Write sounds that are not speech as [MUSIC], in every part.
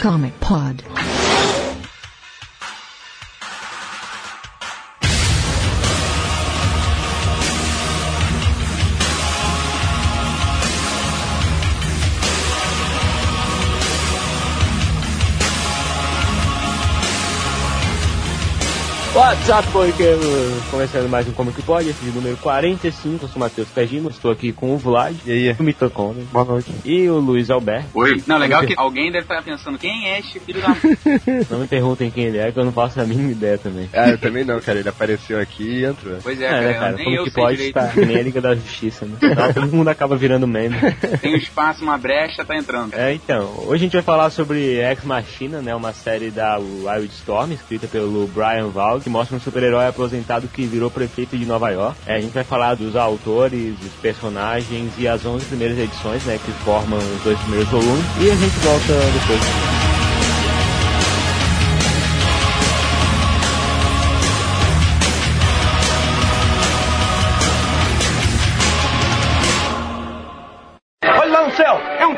Comic Pod. WhatsApp Corriqueiro, começando mais um Comic Pod, esse de número 45, eu sou o Matheus Pegino, estou aqui com o Vlad, E aí? o Mitocondria, Boa noite. e o Luiz Alberto. Oi. Não, legal que alguém deve estar pensando, quem é este filho da... [LAUGHS] Não me perguntem quem ele é, que eu não faço a mínima ideia também. Ah, eu também não, cara. Ele apareceu aqui e entrou. Pois é, É, cara, né, cara? nem Como eu que sei pode direito. estar nem a Liga da Justiça, né? Tá, Todo mundo acaba virando meme. [LAUGHS] Tem um espaço, uma brecha, tá entrando. É, então, hoje a gente vai falar sobre Ex Machina, né? Uma série da Wildstorm, escrita pelo Brian Val, que mostra um super-herói aposentado que virou prefeito de Nova York. É, a gente vai falar dos autores, dos personagens e as 11 primeiras edições, né? Que formam os dois primeiros volumes. E a gente volta depois. Olha lá no céu, é um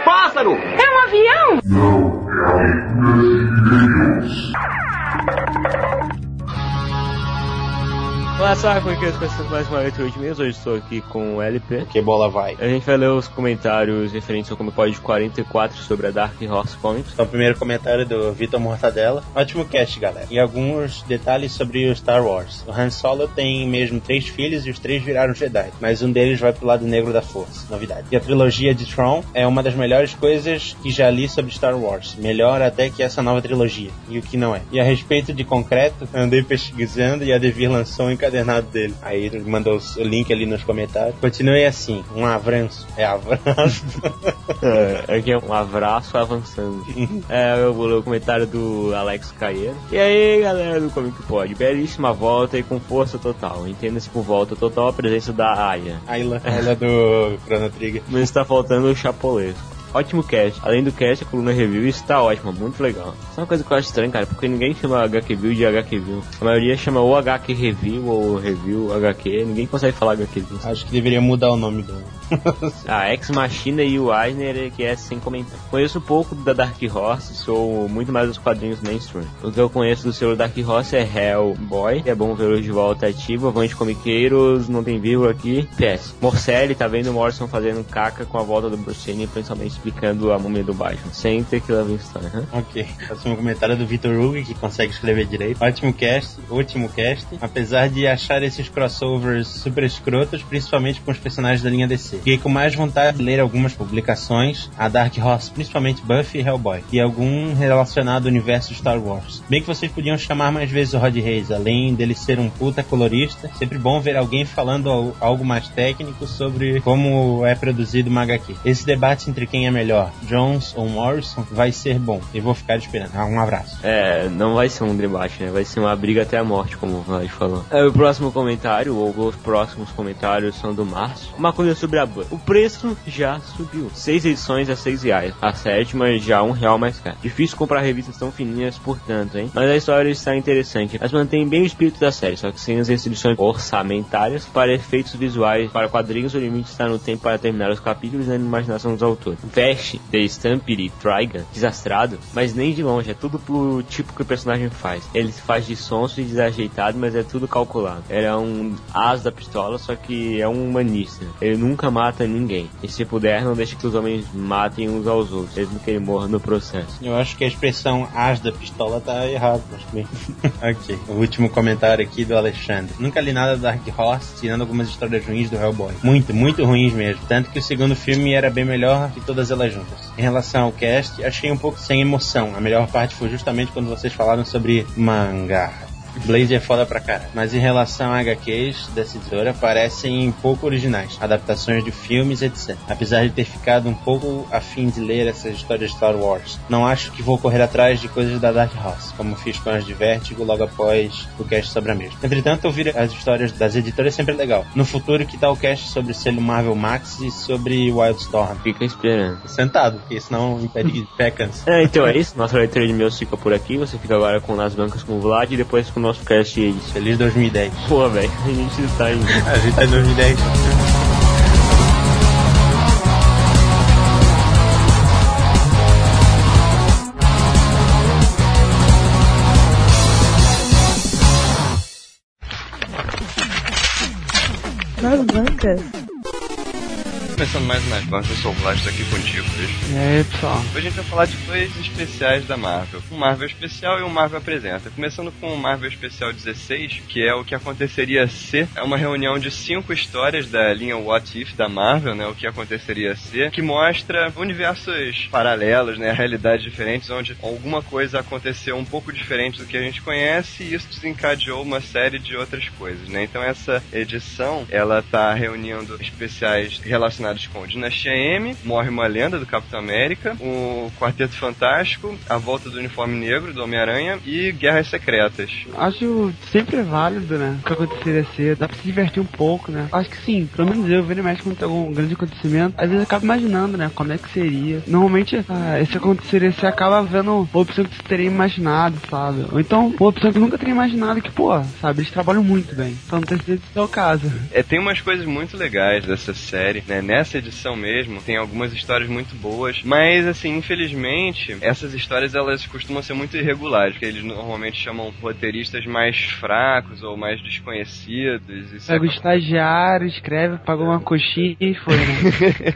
só com começando mais uma leitura de mês. Hoje estou aqui com o LP. Que bola vai. A gente vai ler os comentários referentes ao Como Pode 44 sobre a Dark Horse Comics. Então, primeiro comentário do Vitor Mortadela. Ótimo cast, galera. E alguns detalhes sobre o Star Wars. O Han Solo tem mesmo três filhos e os três viraram Jedi. Mas um deles vai pro lado negro da força. Novidade. E a trilogia de Tron é uma das melhores coisas que já li sobre Star Wars. Melhor até que essa nova trilogia. E o que não é. E a respeito de concreto, andei pesquisando e a Devir lançou um encadernado dele. Aí ele mandou o link ali nos comentários. Continue assim. Um avanço. É avanço. [LAUGHS] É, aqui é um abraço avançando. [LAUGHS] é, eu vou ler o comentário do Alex Caeiro. E aí, galera do Comic Pod, belíssima volta e com força total. Entenda-se por volta total a presença da Aya. Ayla. Ayla do Chrono Trigger. Mas está faltando o chapolesco. Ótimo cast. Além do cast, a coluna review está ótima, muito legal. Isso é uma coisa que eu acho estranha, cara, porque ninguém chama HQ View de HQ View. A maioria chama ou HQ Review ou Review HQ. Ninguém consegue falar HQ View. Acho que deveria mudar o nome do. A [LAUGHS] Ex Machina e o Eisner, que é sem comentar. Conheço pouco da Dark Horse, sou muito mais dos quadrinhos mainstream. O que eu conheço do selo Dark Horse é Hellboy, é bom vê-lo de volta ativo, avante comiqueiros, não tem vírgula aqui. PS. Morcelli, tá vendo o Morrison fazendo caca com a volta do Bruce Wayne, principalmente explicando a múmia do Batman. Sem ter que levar história, né? Ok. Próximo comentário é do Vitor Hugo, que consegue escrever direito. Ótimo cast, último cast. Apesar de achar esses crossovers super escrotos, principalmente com os personagens da linha DC. Fiquei com mais vontade de ler algumas publicações, a Dark Horse, principalmente Buffy e Hellboy, e algum relacionado ao universo Star Wars. Bem que vocês podiam chamar mais vezes o Rod Reis, além dele ser um puta colorista, sempre bom ver alguém falando al- algo mais técnico sobre como é produzido uma HQ. Esse debate entre quem é melhor, Jones ou Morrison, vai ser bom. E vou ficar esperando. Ah, um abraço. É, não vai ser um debate, né? Vai ser uma briga até a morte, como o Vlad falou. É, o próximo comentário, ou os próximos comentários são do Márcio. Uma coisa sobre a Ban. O preço já subiu. Seis edições a seis reais. A sétima já um real mais caro. Difícil comprar revistas tão fininhas, portanto, hein? Mas a história está interessante. Mas mantém bem o espírito da série, só que sem as restrições orçamentárias para efeitos visuais. Para quadrinhos, o limite está no tempo para terminar os capítulos e na imaginação dos autores. Veste de Stampede Trigon, desastrado, mas nem de longe, é tudo pro tipo que o personagem faz. Ele se faz de sonso e desajeitado, mas é tudo calculado. Ele é um as da pistola, só que é um humanista. Ele nunca mata ninguém. E se puder, não deixa que os homens matem uns aos outros, mesmo que ele morra no processo. Eu acho que a expressão as da pistola tá errado, mas bem. [LAUGHS] ok. O último comentário aqui do Alexandre. Nunca li nada da Dark Horse, tirando algumas histórias ruins do Hellboy. Muito, muito ruins mesmo. Tanto que o segundo filme era bem melhor que todas elas juntas. Em relação ao cast, achei um pouco sem emoção. A melhor parte foi justamente quando vocês falaram sobre mangá. Blaze é foda pra cara. Mas em relação a HQs dessa editora, parecem pouco originais. Adaptações de filmes, etc. Apesar de ter ficado um pouco afim de ler essas histórias de Star Wars. Não acho que vou correr atrás de coisas da Dark Horse, como fiz com as de Vertigo logo após o cast sobre a mesma. Entretanto, ouvir as histórias das editoras é sempre legal. No futuro, que tal o cast sobre o selo Marvel Max e sobre Wildstorm? Fica esperando. Sentado, porque senão impede [LAUGHS] pé cansa. É, então é isso. Nossa leitura de meus fica por aqui. Você fica agora com Nas Bancas com o Vlad e depois com pro nosso cast aí. Feliz 2010. Pô, velho, a gente tá em. [LAUGHS] a gente tá em 2010. nas bancas. Começando mais uma Advance, eu sou o Vlad, aqui contigo, beijo. E aí, pessoal? Hoje a gente vai falar de dois especiais da Marvel. Um Marvel Especial e um Marvel Apresenta. Começando com o Marvel Especial 16, que é o que aconteceria ser. É uma reunião de cinco histórias da linha What If da Marvel, né? O que aconteceria ser, que mostra universos paralelos, né? Realidades diferentes, onde alguma coisa aconteceu um pouco diferente do que a gente conhece e isso desencadeou uma série de outras coisas, né? Então essa edição, ela tá reunindo especiais relacionados com Dinastia M, Morre uma Lenda do Capitão América, o Quarteto Fantástico, A Volta do Uniforme Negro do Homem-Aranha e Guerras Secretas. Acho sempre válido, né? O que aconteceria ser, dá pra se divertir um pouco, né? Acho que sim, pelo menos eu, vendo mais quando tem algum grande acontecimento, às vezes eu acabo imaginando, né? Como é que seria. Normalmente, ah, esse aconteceria você acaba vendo uma opção que você teria imaginado, sabe? Ou então, uma opção que eu nunca teria imaginado que, pô, sabe, eles trabalham muito bem. Então não tem certeza se é o caso. É, tem umas coisas muito legais dessa série, né? Nessa edição mesmo, tem algumas histórias muito boas, mas assim, infelizmente, essas histórias elas costumam ser muito irregulares, porque eles normalmente chamam roteiristas mais fracos ou mais desconhecidos. Pega o estagiário, escreve, pagou uma coxinha e foi, né?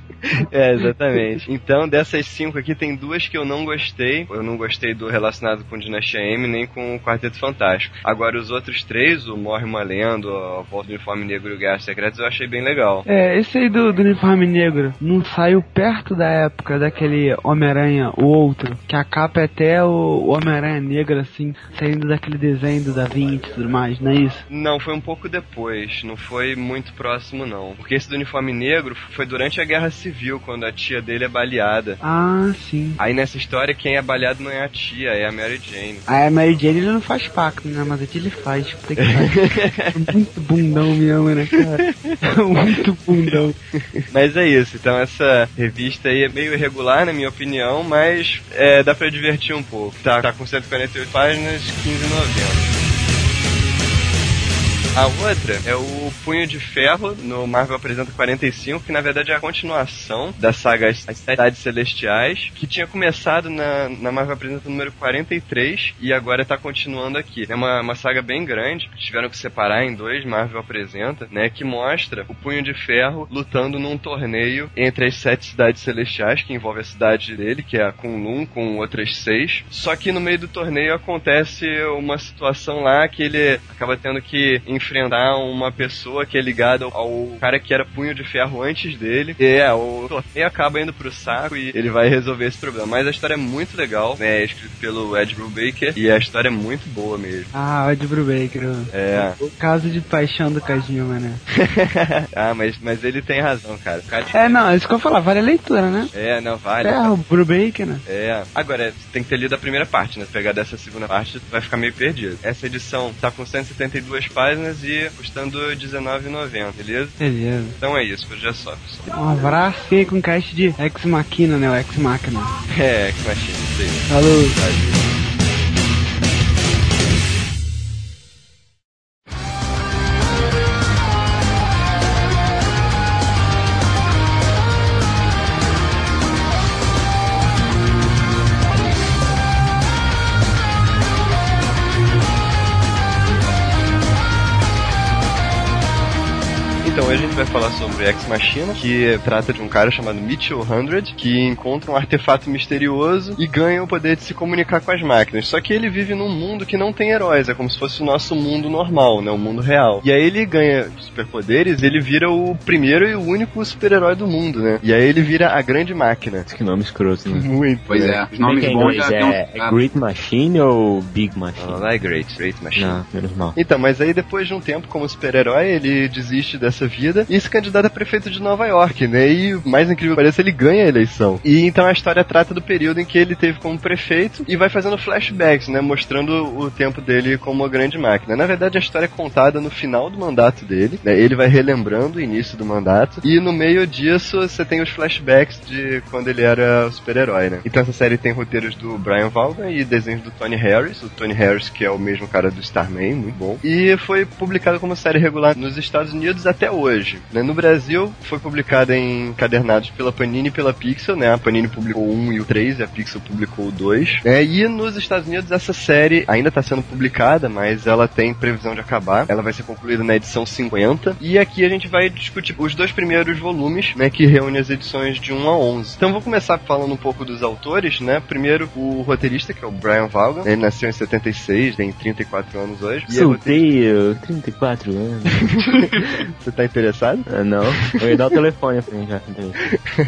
[LAUGHS] é, exatamente. Então, dessas cinco aqui, tem duas que eu não gostei. Eu não gostei do relacionado com Dinastia M, nem com o Quarteto Fantástico. Agora, os outros três, o Morre uma Lenda, a Volta do Uniforme Negro e o Guerra Secretas, eu achei bem legal. É, esse aí do, do Uniforme Negro não saiu perto da época daquele Homem-Aranha, o outro, que a capa é até o, Homem-Aranha Negro, assim, saindo daquele desenho do Da Vinci e tudo mais, não é isso? Não, foi um pouco depois, não foi muito próximo não. Porque esse do Uniforme Negro foi durante a Guerra Civil, quando a tia dele é baleada. Ah, sim. Aí nessa história, quem é baleado não é a tia, é a Mary Jane. Ah, a Mary Jane ele não faz pacto, né? Mas aqui ele faz. Puta que pariu. [LAUGHS] muito bundão mesmo, né, cara? muito bundão. [LAUGHS] Mas é isso, então essa revista aí é meio irregular, na minha opinião, mas é, dá pra divertir um pouco. Tá, tá com 148 páginas, 15,90. A outra é o Punho de Ferro, no Marvel Apresenta 45, que na verdade é a continuação da saga As Cidades Celestiais, que tinha começado na, na Marvel Apresenta número 43 e agora está continuando aqui. É uma, uma saga bem grande, tiveram que separar em dois, Marvel Apresenta, né, que mostra o Punho de Ferro lutando num torneio entre as sete cidades celestiais, que envolve a cidade dele, que é a Kunlun, com outras seis. Só que no meio do torneio acontece uma situação lá que ele acaba tendo que enfrentar uma pessoa que é ligada ao cara que era punho de ferro antes dele. E é, o torneio acaba indo pro saco e ele vai resolver esse problema. Mas a história é muito legal, né? É escrito pelo Ed Brubaker e a história é muito boa mesmo. Ah, Ed Brubaker. É. O caso de paixão do Kajima, né? [LAUGHS] ah, mas, mas ele tem razão, cara. cara É, não, isso que eu falar, vale a leitura, né? É, não, vale. É, o Brubaker, né? É. Agora, tem que ter lido a primeira parte, né? Se pegar dessa segunda parte, vai ficar meio perdido. Essa edição tá com 172 páginas e custando R$19,90, beleza? Beleza. Então é isso, por hoje é só, pessoal. Um abraço e com cast de Ex Machina, né? O Ex Machina. É, que machina, isso aí. Falou. Valeu. Então, hoje a gente vai falar sobre Ex Machina, que trata de um cara chamado Mitchell Hundred, que encontra um artefato misterioso e ganha o poder de se comunicar com as máquinas. Só que ele vive num mundo que não tem heróis, é como se fosse o nosso mundo normal, né? O mundo real. E aí ele ganha superpoderes, ele vira o primeiro e o único super-herói do mundo, né? E aí ele vira a grande máquina. Que nome escroto, né? Muito. Pois né? é, os é nomes é bons já tem um... É, é Great Machine ou Big Machine? Não, não é Great, Great Machine. Não, menos mal. Então, mas aí depois de um tempo como super-herói, ele desiste dessa vida e se candidata a prefeito de Nova York, né? E mais incrível que pareça, ele ganha a eleição. E então a história trata do período em que ele teve como prefeito e vai fazendo flashbacks, né? Mostrando o tempo dele como uma grande máquina. Na verdade, a história é contada no final do mandato dele, né? Ele vai relembrando o início do mandato e no meio disso você tem os flashbacks de quando ele era super-herói, né? Então essa série tem roteiros do Brian Vaughan e desenhos do Tony Harris, o Tony Harris que é o mesmo cara do Starman, muito bom. E foi publicado como série regular nos Estados Unidos até hoje. Hoje. Né? No Brasil, foi publicada em encadernados pela Panini e pela Pixel, né? A Panini publicou o 1 e o 3 e a Pixel publicou o 2. É, e nos Estados Unidos, essa série ainda está sendo publicada, mas ela tem previsão de acabar. Ela vai ser concluída na edição 50. E aqui a gente vai discutir os dois primeiros volumes, né? Que reúne as edições de 1 a 11. Então vou começar falando um pouco dos autores, né? Primeiro, o roteirista, que é o Brian Vaughan. Ele nasceu em 76, tem 34 anos hoje. É Solteiro, 34 anos. [LAUGHS] [LAUGHS] Você tá interessado? Ah, não, eu ia dar o telefone mim já.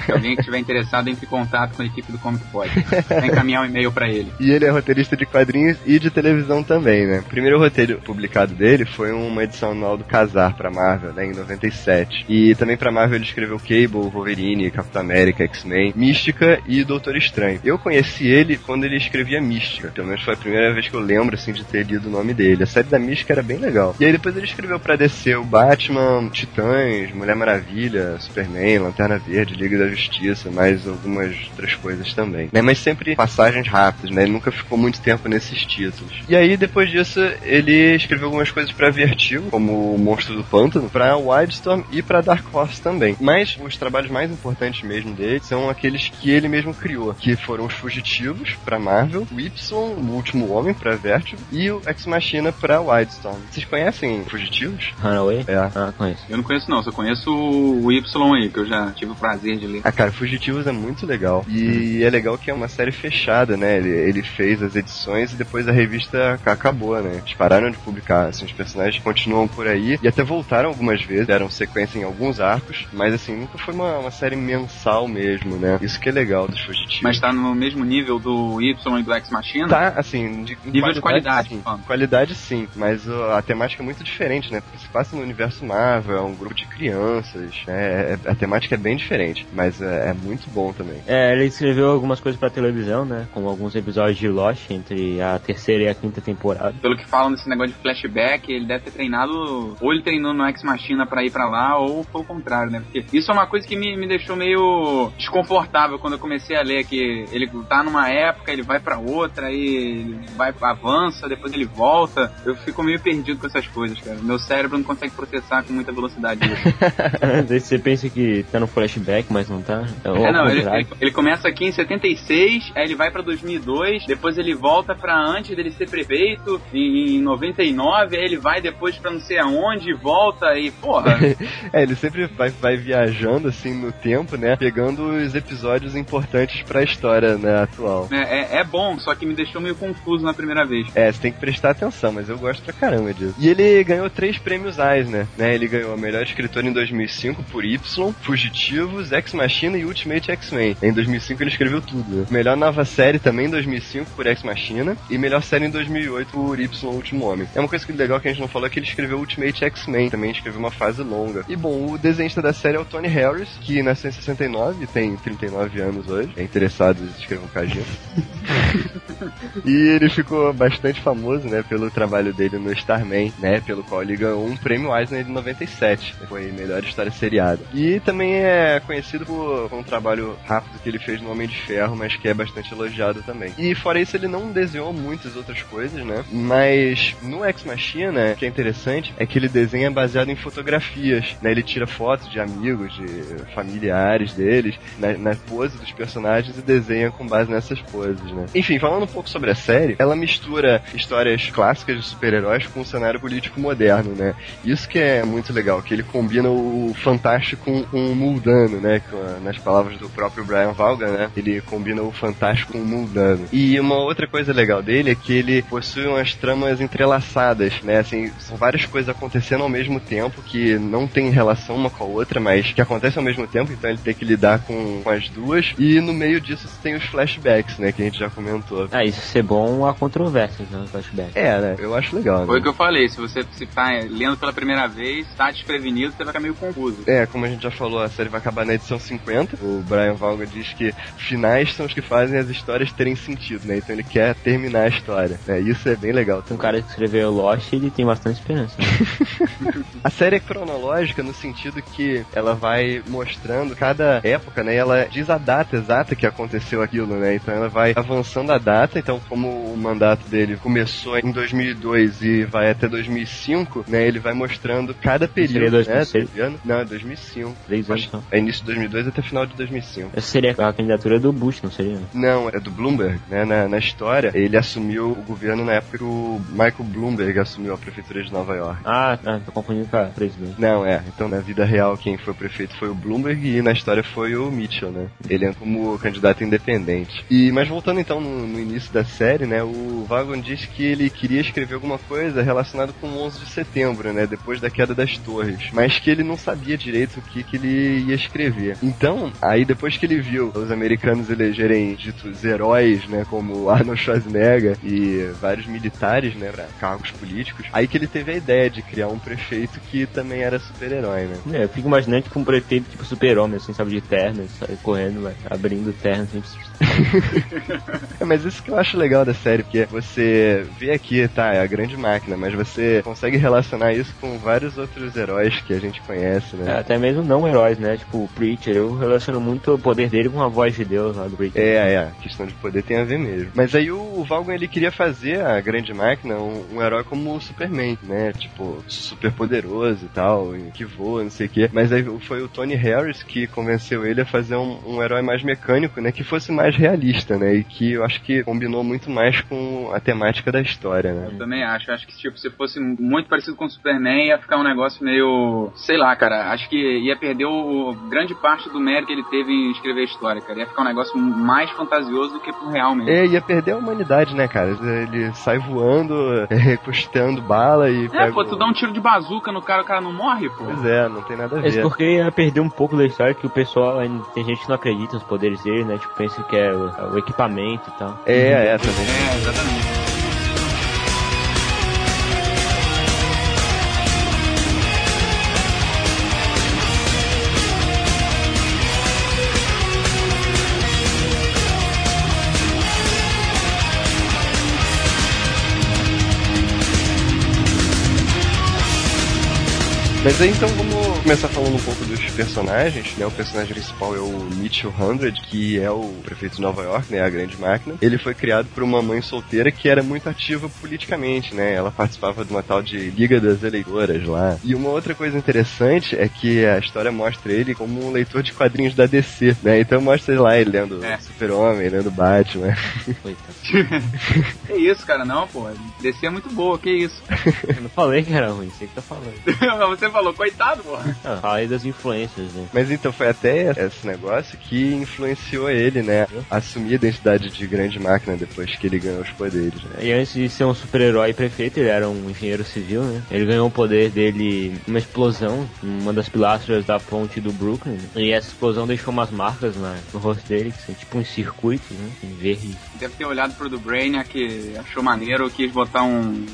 Se alguém que estiver interessado, entre em contato com a equipe do Comic Pod. Vai encaminhar um e-mail pra ele. E ele é roteirista de quadrinhos e de televisão também, né? O primeiro roteiro publicado dele foi uma edição anual do Casar pra Marvel, né? Em 97. E também pra Marvel ele escreveu Cable, Wolverine, Capitão América, X-Men, Mística e Doutor Estranho. Eu conheci ele quando ele escrevia Mística. Pelo menos foi a primeira vez que eu lembro, assim, de ter lido o nome dele. A série da Mística era bem legal. E aí depois ele escreveu pra DC o Batman, Titãs, Mulher Maravilha, Superman, Lanterna Verde, Liga da Justiça, mais algumas outras coisas também. Né? Mas sempre passagens rápidas, né? Ele nunca ficou muito tempo nesses títulos. E aí depois disso ele escreveu algumas coisas pra Vertigo, como o Monstro do Pântano, pra Wildstorm e pra Dark Horse também. Mas os trabalhos mais importantes mesmo dele são aqueles que ele mesmo criou, que foram os Fugitivos pra Marvel, o Y, o Último Homem pra Vertigo e o Ex Machina pra Wildstorm. Vocês conhecem Fugitivos? Runaway? É. Ah, conheço. Eu não conheço não, só conheço o Y aí, que eu já tive o prazer de ler. Ah, cara, Fugitivos é muito legal. E é legal que é uma série fechada, né? Ele, ele fez as edições e depois a revista ac- acabou, né? Eles pararam de publicar. Assim, os personagens continuam por aí e até voltaram algumas vezes, deram sequência em alguns arcos, mas assim, nunca foi uma, uma série mensal mesmo, né? Isso que é legal dos Fugitivos. Mas tá no mesmo nível do Y e do Ex Machina? Tá, assim, de, Nível de qualidade, sim. Qualidade sim, mas a temática é muito diferente, né? Porque se passa no universo Marvel, é um grupo de crianças, né? É- a temática é bem diferente, mas é, é muito bom também. É, ele escreveu algumas coisas pra televisão, né? Como alguns episódios de Lost entre a terceira e a quinta temporada. Pelo que falam desse negócio de flashback, ele deve ter treinado, ou ele treinou no Ex Machina pra ir pra lá, ou foi o contrário, né? Porque isso é uma coisa que me, me deixou meio desconfortável quando eu comecei a ler, que ele tá numa época, ele vai pra outra, aí ele vai, avança, depois ele volta. Eu fico meio perdido com essas coisas, cara. Meu cérebro não consegue processar com muita velocidade. Daí você pensa que tá no flashback, mas não tá. É, ao não, ele, ele- ele começa aqui em 76, aí ele vai pra 2002, depois ele volta pra antes dele ser prefeito, em, em 99, aí ele vai depois pra não sei aonde, e volta e, porra, [LAUGHS] É, ele sempre vai, vai viajando assim no tempo, né? Pegando os episódios importantes pra história né, atual. é, é, é bom, só que me deixou meio confuso na primeira vez. É, você tem que prestar atenção, mas eu gosto pra caramba disso. E ele ganhou três prêmios Eisner, né? Ele ganhou a melhor escritor em 2005 por Y, Fugitivos, Ex Machina e Ultimate X-Men. Em 2005 ele escreveu tudo. Melhor nova série também em 2005 por Ex Machina e melhor série em 2008 por Y, Último Homem. É uma coisa que legal que a gente não falou é que ele escreveu Ultimate X-Men, também escreveu uma fase longa. E bom, o desenhista da série é o Tony Harris, que nasceu em 69 e tem 39 anos hoje. É interessado em escrever um cajinho. [LAUGHS] E ele ficou bastante famoso, né, pelo trabalho dele no Starman, né, pelo qual ele ganhou um prêmio Eisner de 97. Foi melhor história seriada. E também é conhecido por, um trabalho rápido que ele fez no Homem de Ferro, mas que é bastante elogiado também. E fora isso, ele não desenhou muitas outras coisas, né, mas no Ex Machina, o que é interessante é que ele desenha baseado em fotografias, né, ele tira fotos de amigos, de familiares deles, na, na pose dos personagens e desenha com base nessas poses, né. Enfim, falando um pouco sobre a série, ela mistura histórias clássicas de super-heróis com o cenário político moderno, né? Isso que é muito legal, que ele combina o fantástico com, com o mundano, né? A- nas palavras do próprio Brian Vaughan, né? Ele combina o fantástico com o mundano. E uma outra coisa legal dele é que ele possui umas tramas entrelaçadas, né? Assim, são várias coisas acontecendo ao mesmo tempo que não tem relação uma com a outra, mas que acontecem ao mesmo tempo, então ele tem que lidar com, com as duas. E no meio disso você tem os flashbacks, né? Que a gente já comentou. Ah, isso ser bom, há controvérsias no flashback. É, né? Eu acho legal, Foi né? o que eu falei, se você se tá lendo pela primeira vez, tá desprevenido, você vai ficar meio confuso. É, como a gente já falou, a série vai acabar na edição 50. O Brian Vaughan diz que finais são os que fazem as histórias terem sentido, né? Então ele quer terminar a história. né? Isso é bem legal Um também. cara que escreveu Lost, ele tem bastante esperança. né? [LAUGHS] A série é cronológica no sentido que ela vai mostrando cada época, né? E ela diz a data exata que aconteceu aquilo, né? Então ela vai avançando a data, então como o mandato dele começou em 2002 e vai até 2005, né, ele vai mostrando cada período, Seria 2006? né, ano. Não, é 2005. Três anos, então. É início de 2002 até final de 2005. Essa seria a candidatura do Bush, não seria? Não, é do Bloomberg, né? Na, na história, ele assumiu o governo na época que o Michael Bloomberg assumiu a prefeitura de Nova York. Ah, ah tô confundindo com a presidente. Não, é. Então, na vida real, quem foi prefeito foi o Bloomberg e na história foi o Mitchell, né? Ele é como candidato independente. E, mas voltando então no, no início da série, né? O Vagon disse que ele queria escrever alguma coisa relacionada com o 11 de setembro, né? Depois da queda das torres. Mas que ele não sabia direito o que, que ele ia escrever. Então, aí depois que ele viu os americanos elegerem ditos heróis, né? Como [LAUGHS] Arnold Schwarzenegger e vários militares, né? Pra cargos políticos. Aí que ele teve a ideia de criar um prefeito que também era super-herói, né? É, eu fico imaginando tipo um prefeito tipo super-homem, assim, sabe, de terno, sai correndo, vai, abrindo terno, assim. [LAUGHS] É, mas isso que eu acho legal da série, porque você vê aqui, tá, é a grande máquina, mas você consegue relacionar isso com vários outros heróis que a gente conhece, É, né? até mesmo não heróis, né? Tipo, o Preacher, eu relaciono muito o poder dele com a voz de Deus lá do Preacher. É, é, a questão de poder tem a ver mesmo. Mas aí o Valgon ele queria fazer a grande máquina um, um herói como o Superman, né? Tipo, super poderoso e tal, e que voa, não sei o quê. Mas aí foi o Tony Harris que convenceu ele a fazer um, um herói mais mecânico, né? Que fosse mais realista, né? E que eu acho que combinou muito mais com a temática da história, né? Eu também acho. Acho que tipo, se fosse muito parecido com o Superman, ia ficar um negócio meio. Sei lá, cara. Acho que ia perder o grande parte do mérito que ele teve em escrever a história, cara. Ia ficar um negócio mais fantasioso do que pro real mesmo. É, ia perder a humanidade, né, cara? Ele sai voando, [LAUGHS] é, custando bala e. É, pô, tu dá um tiro de bazuca no cara, o cara não morre, pô. Pois é, não tem nada a Isso ver. porque ia perder um pouco da história que o pessoal ainda tem gente que não acredita nos poderes dele, né? Tipo, pensa que é o, o equipamento e tal. É, é, também. É, exatamente. Mas então vamos começar falando um pouco dos personagens, né? O personagem principal é o Mitchell Hundred, que é o prefeito de Nova York, né? A grande máquina. Ele foi criado por uma mãe solteira que era muito ativa politicamente, né? Ela participava de uma tal de Liga das Eleitoras lá. E uma outra coisa interessante é que a história mostra ele como um leitor de quadrinhos da DC, né? Então mostra lá ele lendo É. Super-Homem, lendo Batman. Coitado. Que isso, cara? Não, pô. DC é muito boa, que isso. Eu não falei que era ruim, sei que tá falando. Mas [LAUGHS] Você falou, coitado, pô. [LAUGHS] Ah, aí das influências, né? Mas então foi até esse negócio que influenciou ele, né? Assumir a identidade de grande máquina depois que ele ganhou os poderes, né? E antes de ser um super-herói prefeito, ele era um engenheiro civil, né? Ele ganhou o poder dele numa explosão, numa das pilastras da ponte do Brooklyn. E essa explosão deixou umas marcas na, no rosto dele, que são tipo uns circuitos, né? Em verde. Deve ter olhado pro do Brainiac, que achou maneiro, quis botar um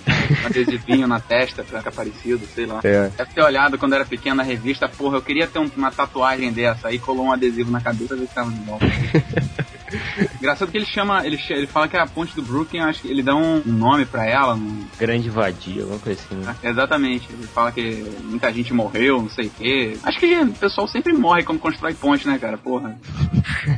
adesivinho na testa [LAUGHS] pra ficar parecido, sei lá. É. Deve ter olhado quando era pequeno na revista, porra, eu queria ter um- uma tatuagem dessa, aí colou um adesivo na cabeça e ficava de volta. [LAUGHS] [LAUGHS] Engraçado que ele chama, ele, ele fala que é a ponte do Brooklyn, acho que ele dá um nome pra ela, um- Grande vadia, alguma coisa assim, né? exatamente. Ele fala que muita gente morreu, não sei o quê. Acho que o pessoal sempre morre quando constrói ponte, né, cara? Porra. [LAUGHS]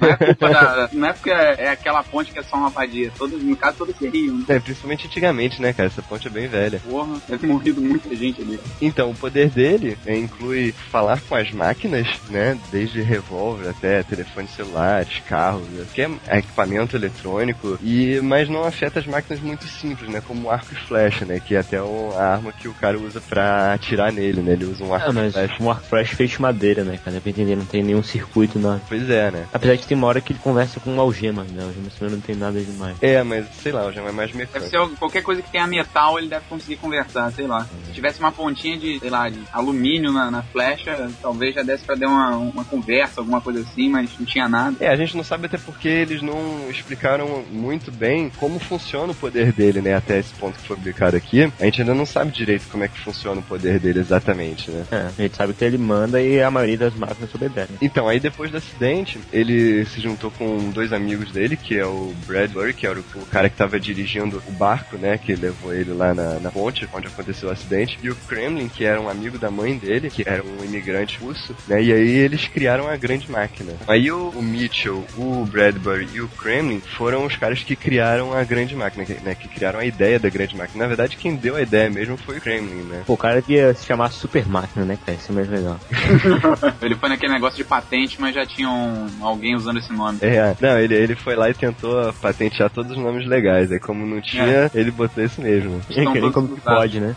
Não é, culpa da, não é porque é, é aquela ponte que é só uma vadia. Todo, no caso, todos seriam. É, principalmente antigamente, né, cara? Essa ponte é bem velha. Porra, deve ter morrido muita gente ali. Então, o poder dele é, inclui falar com as máquinas, né? Desde revólver até telefones celulares, carros, né, que é equipamento eletrônico, e mas não afeta as máquinas muito simples, né? Como arco e flecha, né? Que é até o- a arma que o cara usa pra atirar nele, né? Ele usa um arco Ah, e mas flecha. um arco flash feito de madeira, né, cara? Dá pra entender, não tem nenhum circuito, nada. Pois é, né? Apesar de ter uma hora que ele conversa com um algema, né? Algema também não tem nada demais. É, mas sei lá, já é mais Deve mecânico. ser algo- qualquer coisa que tenha metal, ele deve conseguir conversar, sei lá. Se tivesse uma pontinha de, sei lá, de alumínio na, na flecha, talvez já desse pra dar uma, uma conversa, alguma coisa assim, mas não tinha nada. É, a gente não sabe até porque eles não explicaram muito bem como funciona o poder dele, né? Até esse ponto que foi publicado aqui. A gente ainda não sabe direito como é que funciona o poder dele exatamente, né? É, a gente sabe que ele manda e a maioria das máquinas obedece. Então, aí depois do acidente, ele se juntou com dois amigos dele, que é o Bradbury, que era o, cara que tava dirigindo o barco, né, que levou ele lá na, na ponte, onde aconteceu o acidente, e o Kremlin, que era um amigo da mãe dele, que era um imigrante russo, né, e aí eles criaram a grande máquina. Aí o, o Mitchell, o Brad Bradbury e o Kremlin foram os caras que criaram a grande máquina, que, né, que criaram a ideia da grande máquina. Na verdade, quem deu a ideia mesmo foi o Kremlin, né? Pô, o cara devia se chamar Super Máquina, né, cara? Isso é mais legal. [LAUGHS] Ele foi naquele negócio de patente, mas já tinha um, alguém usando esse nome. É, não, ele, ele foi lá e tentou patentear todos os nomes legais. Aí como não tinha, ele botou esse mesmo. Estão [LAUGHS] Como que pode, né?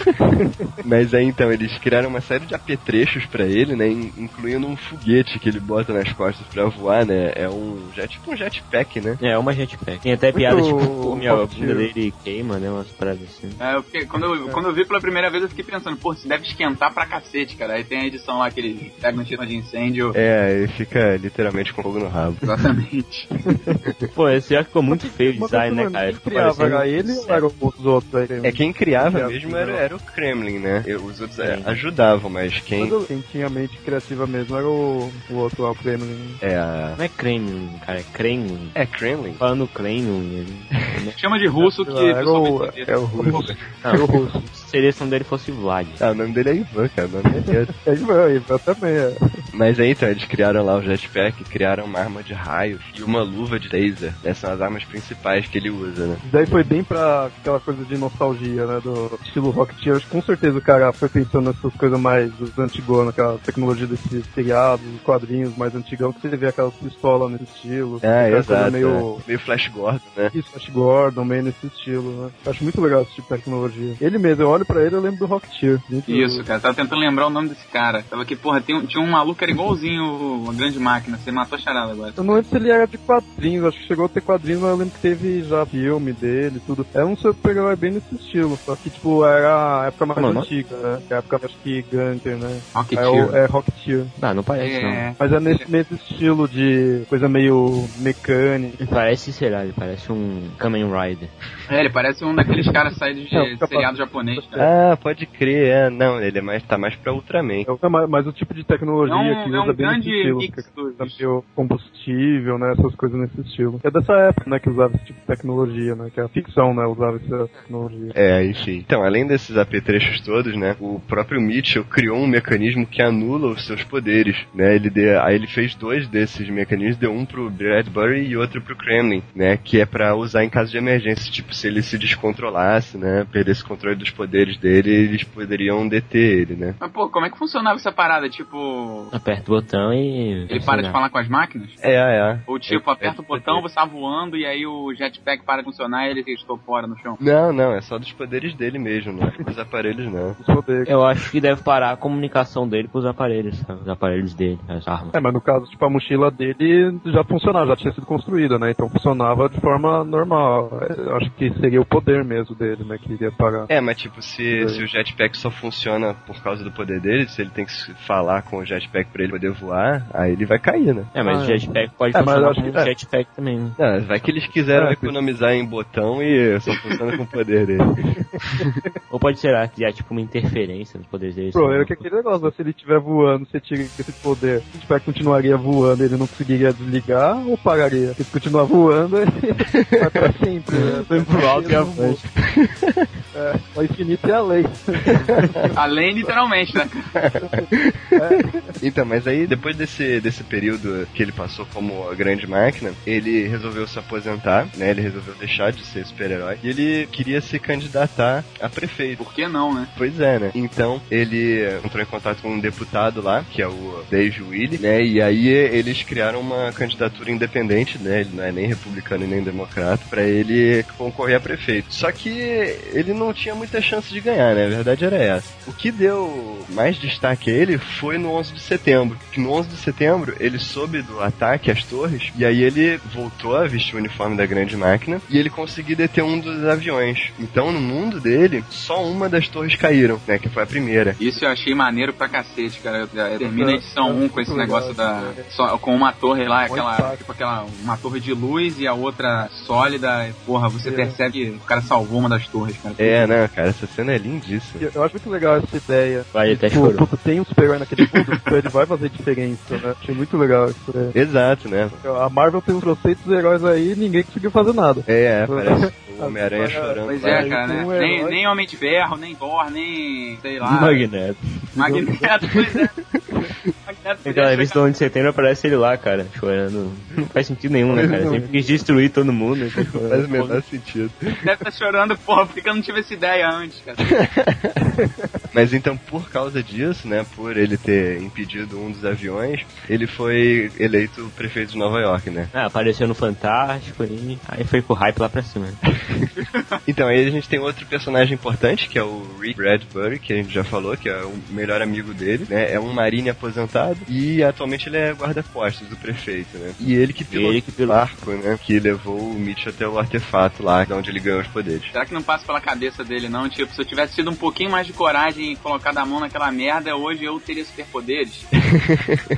[LAUGHS] Mas aí então, eles criaram uma série de apetrechos pra ele, né? in- Incluindo um foguete que ele bota nas costas pra voar, né? É um jet, tipo um jetpack, né? É, uma jetpack. Tem até piada, Muito tipo, pô, minha bunda dele queima, né? Umas paradas assim. É, eu fiquei- quando, eu, quando eu vi pela primeira vez, eu fiquei pensando, pô, isso deve esquentar pra cacete, cara. Aí tem a edição lá que ele pega no tema de incêndio. É, ele fica literalmente com fogo no rabo. Exatamente. [LAUGHS] Pô, esse já ficou muito feio o design, né, cara? Quem criava parecendo- era ele ou eram os outros aí? É, quem criava É, mesmo era, era o Kremlin, né? Eu- Os outros é, ajudavam, mas quem. Quem tinha mente criativa mesmo era o, o outro o Kremlin. É a. Não é Kremlin, cara, é Kremlin. É Kremlin? Falando Kremlin, ele... Chama de russo [LAUGHS] que o, é o russo. É o russo. Seria se o nome dele fosse Vlad. Ah, o nome dele é Ivan, cara. O nome dele é... É Ivan, Ivan também é. Mas aí então, eles criaram lá o jetpack, criaram uma arma de raio e uma luva de laser. Essas são as armas principais que ele usa, né? Daí foi bem pra aquela coisa de nostalgia, né? Do estilo Rocketeer. Com certeza o cara foi pensando nessas coisas mais dos antigos, naquela tecnologia desses seriados, quadrinhos mais antigão, que você vê aquelas pistolas nesse estilo. Aquela coisa exato. Meio, é. Meio Flash Gordon, né? Isso, Flash Gordon, meio nesse estilo, né? Eu acho muito legal esse tipo de tecnologia. Ele mesmo, eu olho pra ele eu lembro do Rocketeer. Isso, cara, tava tentando lembrar o nome desse cara. Tava aqui, porra, tem, tinha um maluco que era igualzinho uma grande máquina. Você matou a charada agora. Eu não lembro se ele era de quadrinhos, acho que chegou a ter quadrinhos, mas eu lembro que teve já filme dele tudo. É um super-herói bem nesse estilo, só que, tipo, era a época mais Como é o nome? antiga, né? Que é a época, acho que Gunter, né? É, Rocketeer. o, é Rocketeer. Ah, não parece, não. É, Mas é nesse mesmo estilo de coisa meio mecânica. Ele parece, sei lá, ele parece um Kamen Rider. é, ele parece um daqueles caras saídos de É, seriado japonês, cara. Ah, pode crer, é. Não, ele é mais, tá mais pra Ultraman. É, mas, mas o tipo de tecnologia É um- que é um usa bem grande estilo. mix que dos- é meio combustível, né? Essas coisas nesse estilo. É dessa época, né? Que usava esse tipo de tecnologia, né? Que a ficção, né? Usava essa tecnologia. É, enfim. Então, além desses apetrechos todos, né, o próprio Mitchell criou um mecanismo que anula os seus poderes, né, ele deu, aí ele fez dois desses mecanismos, deu um pro Bradbury e outro pro Kremlin, né, que é pra usar em caso de emergência, tipo, se ele se descontrolasse, né, perdesse o controle dos poderes dele, eles poderiam deter ele, né. Mas, pô, como é que funcionava essa parada? Tipo, Aperta o botão e... ele para de falar com as máquinas? É, é. Ou tipo, aperta o botão, você tá voando e aí o jetpack para de funcionar e ele estopora no chão? Não, não, é só dos poderes dele mesmo, não é dos aparelhos não. Poderes. Eu acho que deve parar a comunicação dele com os aparelhos, sabe? Os aparelhos dele, as armas. É, mas no caso, tipo, a mochila dele já funcionava, já tinha sido construída, né? Então funcionava de forma normal. Eu acho que seria o poder mesmo dele, né? Que iria parar. É, mas tipo, se, se o jetpack só funciona por causa do poder dele, se ele tem que se falar com o jetpack pra ele poder voar, aí ele vai cair, né? É, mas Ah, o jetpack pode É, mas funcionar que- um é. jetpack também, né? Não, vai que eles quiseram É, economizar em botão e só funciona com o poder dele. [LAUGHS] Ou pode ser criar tipo uma interferência nos poderes dele. O problema é que aquele negócio, né? se ele estiver voando, você tira esse poder, o jetpack continuaria voando, ele não conseguiria desligar ou pararia? Se ele continuar voando, ele [LAUGHS] vai pra sempre, né? [LAUGHS] Foi pro alto e voa. É, o infinito é a lei. [LAUGHS] Além, literalmente, né? [LAUGHS] Então, mas aí, depois desse, desse período que ele passou como a grande máquina, ele resolveu se aposentar, né? Ele resolveu deixar de ser super-herói e ele queria se candidatar a prefeito. Por que não, né? Pois é, né? Então, ele entrou em contato com um deputado lá, que é o Dave Willie, né? E aí eles criaram uma candidatura independente, né? Ele não é nem republicano e nem democrata, pra ele concorrer a prefeito. Só que ele não tinha muita chance de ganhar, né? A verdade era essa. O que deu mais destaque a ele foi no 11 de setembro. Que no 11 de setembro ele soube do ataque às torres e aí ele voltou a vestir o uniforme da grande máquina e ele conseguiu deter um dos aviões. Então, no mundo dele, só uma das torres caíram, né? Que foi a primeira. Isso eu achei maneiro pra cacete, cara. Eu- Termina a edição 1 com esse negócio da. Só, com uma torre lá, aquela. Tipo aquela. Uma torre de luz e a outra sólida. Porra, você É. percebe que o cara salvou uma das torres, cara. É, né, cara? Essa cena é lindíssima. Eu acho muito legal essa ideia. Vai, até Tipo, chorou. puta, tem um super-herói naquele mundo, então ele vai fazer diferença, né? Achei muito legal isso. né? [LAUGHS] Exato, né? A Marvel tem uns troceitos heróis aí e ninguém conseguiu fazer nada. É, é, parece [LAUGHS] o Homem-Aranha chorando. Pois é, cara, né? um Nem, nem Homem de Ferro, nem Thor, nem. sei lá. Magneto. Magneto, pois é. [LAUGHS] Aquela revista do 11 de setembro aparece ele lá, cara, chorando. Não faz sentido nenhum, né, cara? Sempre quis destruir todo mundo. [LAUGHS] Então, chorando. Faz o menor sentido. Deve estar chorando, porra, porque eu não tive essa ideia antes, cara. [LAUGHS] Mas então, por causa disso, né, por ele ter impedido um dos aviões, ele foi eleito prefeito de Nova York, né? Ah, apareceu no Fantástico e aí foi com o hype lá pra cima. [LAUGHS] Então, aí a gente tem outro personagem importante, que é o Rick Bradbury, que a gente já falou, que é o melhor amigo dele, né? É um marine aposentado e atualmente ele é guarda-costas do prefeito, né? E ele que pilotou Ele que o barco, né? Que levou o Mitch até o artefato lá, de onde ele ganhou os poderes. Será que não passa pela cabeça dele, não? Tipo, se eu tivesse tido um pouquinho mais de coragem e colocado a mão naquela merda, hoje eu teria superpoderes. [LAUGHS]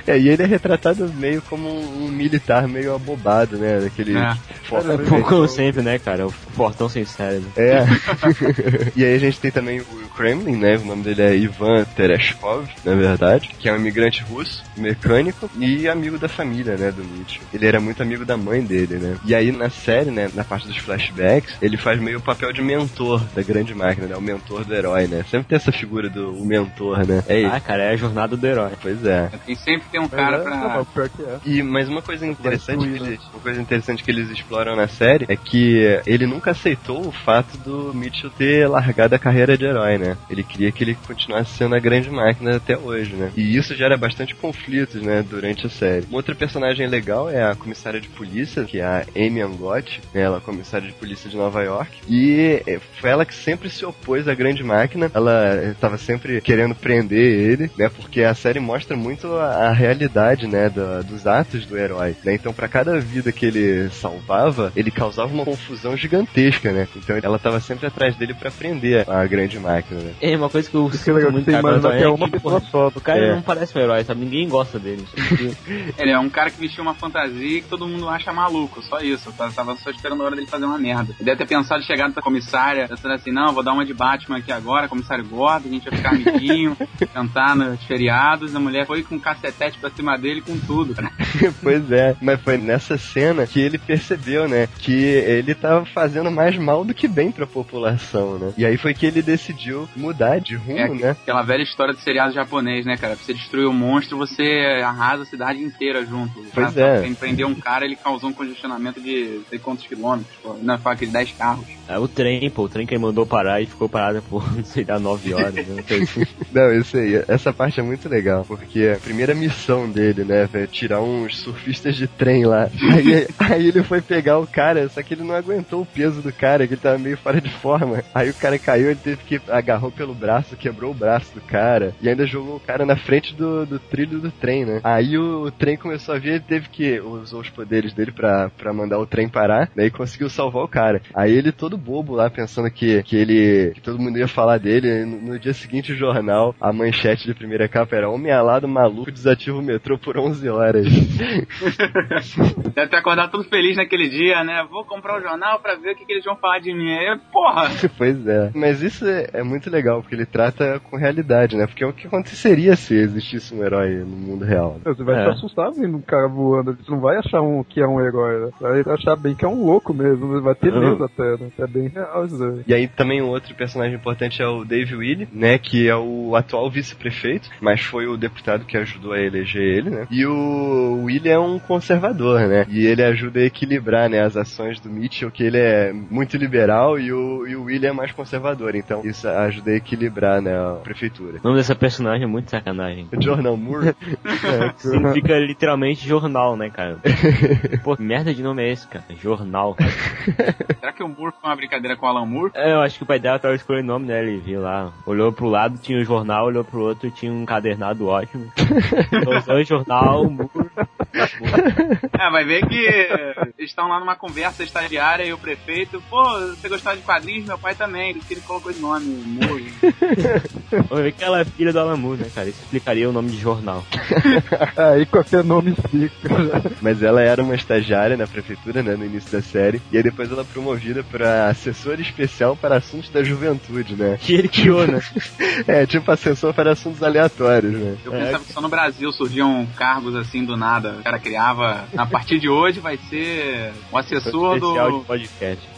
É, e ele é retratado meio como um militar meio abobado, né? Daquele É. forte- É pouco como sempre, né, cara? O fortão sem cérebro. É. [LAUGHS] [LAUGHS] e aí a gente tem também o Kremlin, né? O nome dele é Ivan Tereshkov, na verdade, que é um imigrante russo, mecânico e amigo da família, né, do Mitchell. Ele era muito amigo da mãe dele, né? E aí na série, né, na parte dos flashbacks, ele faz meio o papel de mentor da grande máquina, né? O mentor do herói, né? Sempre tem essa figura do o mentor, né? É Ah, isso. cara, é a jornada do herói. Pois é. Tem sempre tem um cara é, pra. não, pior que é. E mas uma coisa interessante que eles, uma coisa interessante que eles exploram na série é que ele nunca aceitou o fato do Mitchell ter largado a carreira de herói, né? Ele queria que ele continuasse sendo a grande máquina até hoje, né? E isso gera bastante conflitos, né, durante a série. Uma outra personagem legal é a comissária de polícia, que é a Amy Angotti, né? ela é comissária de polícia de Nova York, e eh, foi ela que sempre se opôs à grande máquina. Ela estava sempre querendo prender ele, né? Porque a série mostra muito a, realidade, né, da- dos atos do herói, né? Então, para cada vida que ele salvava, ele causava uma confusão gigantesca, né? Então, ela estava sempre atrás dele para prender a grande máquina, né? É uma coisa que eu sinto legal, muito você cara, que é uma que, pessoa porra, só. O cara É. não parece um herói, sabe? Ninguém gosta dele. [LAUGHS] Ele é um cara que vestiu uma fantasia que todo mundo acha maluco, só isso. Eu tava- tava só esperando a hora dele fazer uma merda. Ele deve ter pensado em chegar pra comissária, pensando assim, não, vou dar uma de Batman aqui agora, comissário gordo, a gente vai ficar amiguinho, [LAUGHS] cantar nos feriados. A mulher foi com um cacetete pra cima dele com tudo, [LAUGHS] pois é, mas foi nessa cena que ele percebeu, né, que ele tava fazendo mais mal do que bem pra população, né? E aí foi que ele decidiu mudar de rumo, É né? aquela velha história do seriado japonês, né, cara? Pra você destruir o monstro, você arrasa a cidade inteira junto. Pois pra, é. Pra empreender um cara, ele causou um congestionamento de sei quantos quilômetros, pô. Não, foi aquele 10 carros. É o trem, pô, o trem que ele mandou parar e ficou parado por, [LAUGHS] não sei lá, 9 horas. né? [LAUGHS] Não, isso aí, essa parte é muito legal, porque a primeira missão dele, né, é tirar uns surfistas de trem lá. [LAUGHS] Aí, aí ele foi pegar o cara, só que ele não aguentou o peso do cara, que ele tava meio fora de forma. Aí o cara caiu, ele teve que agarrou pelo braço, quebrou o braço do cara, e ainda jogou o cara na frente do, do trilho do trem, né? Aí o, o trem começou a vir, ele teve que usou os poderes dele pra, pra mandar o trem parar, daí conseguiu salvar o cara. Aí ele todo bobo lá, pensando que, que ele. que todo mundo ia falar dele. No, no dia seguinte, o jornal, a manchete de primeira capa era Homem alado maluco desativa o metrô por 11 horas. [LAUGHS] Deve ter acordado todo feliz naquele dia, né? Vou comprar o jornal pra ver o que, que eles vão falar de mim. Aí, porra! [LAUGHS] pois é. Mas isso é, é muito legal, porque ele trata com realidade, né? Porque é o que aconteceria se existisse um herói no mundo real. Você vai É. se assustar vendo um cara voando. Você não vai achar um que é um herói, né? Vai achar bem que é um louco mesmo. Vai ter Uhum. medo até, né? É bem real isso daí. E aí também um outro personagem importante é o Dave Willie, né, que é o atual vice-prefeito, mas foi o deputado que ajudou a eleger ele, né? E o Willie é um conservador, né? E ele ajuda a equilibrar, né, as ações do Mitchell, que ele é muito liberal e o, e o Willie é mais conservador, então isso ajuda a equilibrar, né, a prefeitura. O nome dessa personagem é muito sacanagem. [LAUGHS] Jornal Moore, [LAUGHS] Significa literalmente jornal, né, cara? [LAUGHS] Pô, que merda de nome é esse, cara? Jornal. Será que o Moore foi uma brincadeira com o Alan Moore? É, eu acho que o pai dela tava escolhendo o nome, né? Ele viu lá, olhou pro lado, tinha o jornal, olhou pro outro, tinha um cadernado ótimo. Usou o jornal, mu- É, [LAUGHS] vai ver que estão lá numa conversa estagiária e o prefeito, pô, você gostava de quadrinhos? Meu pai também, ele colocou esse nome, Moore. [LAUGHS] Vamos ver que ela é filha do Alamu, né, cara? Isso explicaria o nome de jornal. [LAUGHS] Aí qualquer nome explica. mas ela era uma estagiária na prefeitura, né, no início da série, e aí depois ela é promovida para assessora especial para assuntos da juventude, né? Que ele criou, né? [LAUGHS] É, tipo assessor para assuntos aleatórios, né? Eu pensava que só no Brasil surgiam cargos assim do nada. O cara criava. A partir de hoje vai ser o assessor Especial do. de podcast.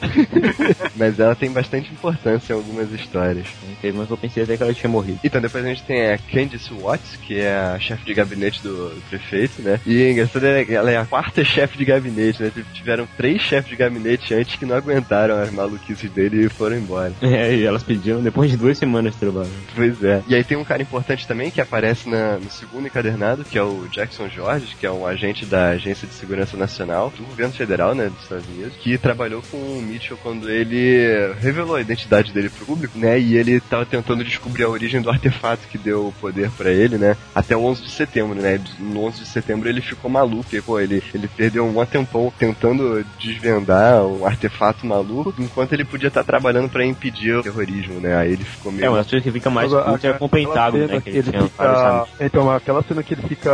Mas ela tem bastante importância em algumas histórias. Teve que eu pensei até que ela tinha morrido. Então depois a gente tem a Candice Watts, que é a chefe de gabinete do, prefeito, né? E é engraçado, ela é- ela é a quarta chefe de gabinete, né? Tiveram três chefes de gabinete antes que não aguentaram as maluquices dele e foram embora. [LAUGHS] É, e elas pediram depois de duas semanas de trabalho. Pois é. E aí tem um cara importante também que aparece na- no segundo encadernado, que é o Jackson George, que é um agente da Agência de Segurança Nacional do governo federal, né, dos Estados Unidos, que trabalhou com o Mitchell quando ele revelou a identidade dele pro público, né, e ele tentando descobrir a origem do artefato que deu o poder pra ele, né, até o 11 de setembro, né, no 11 de setembro ele ficou maluco, e, pô, ele, ele perdeu um tempão tentando desvendar um artefato maluco, enquanto ele podia estar trabalhando pra impedir o terrorismo, né, aí ele ficou meio... É, uma das coisas que fica mais Agora, é com o Pentágono, né? Que ele fica... amigos. Então, aquela cena que ele fica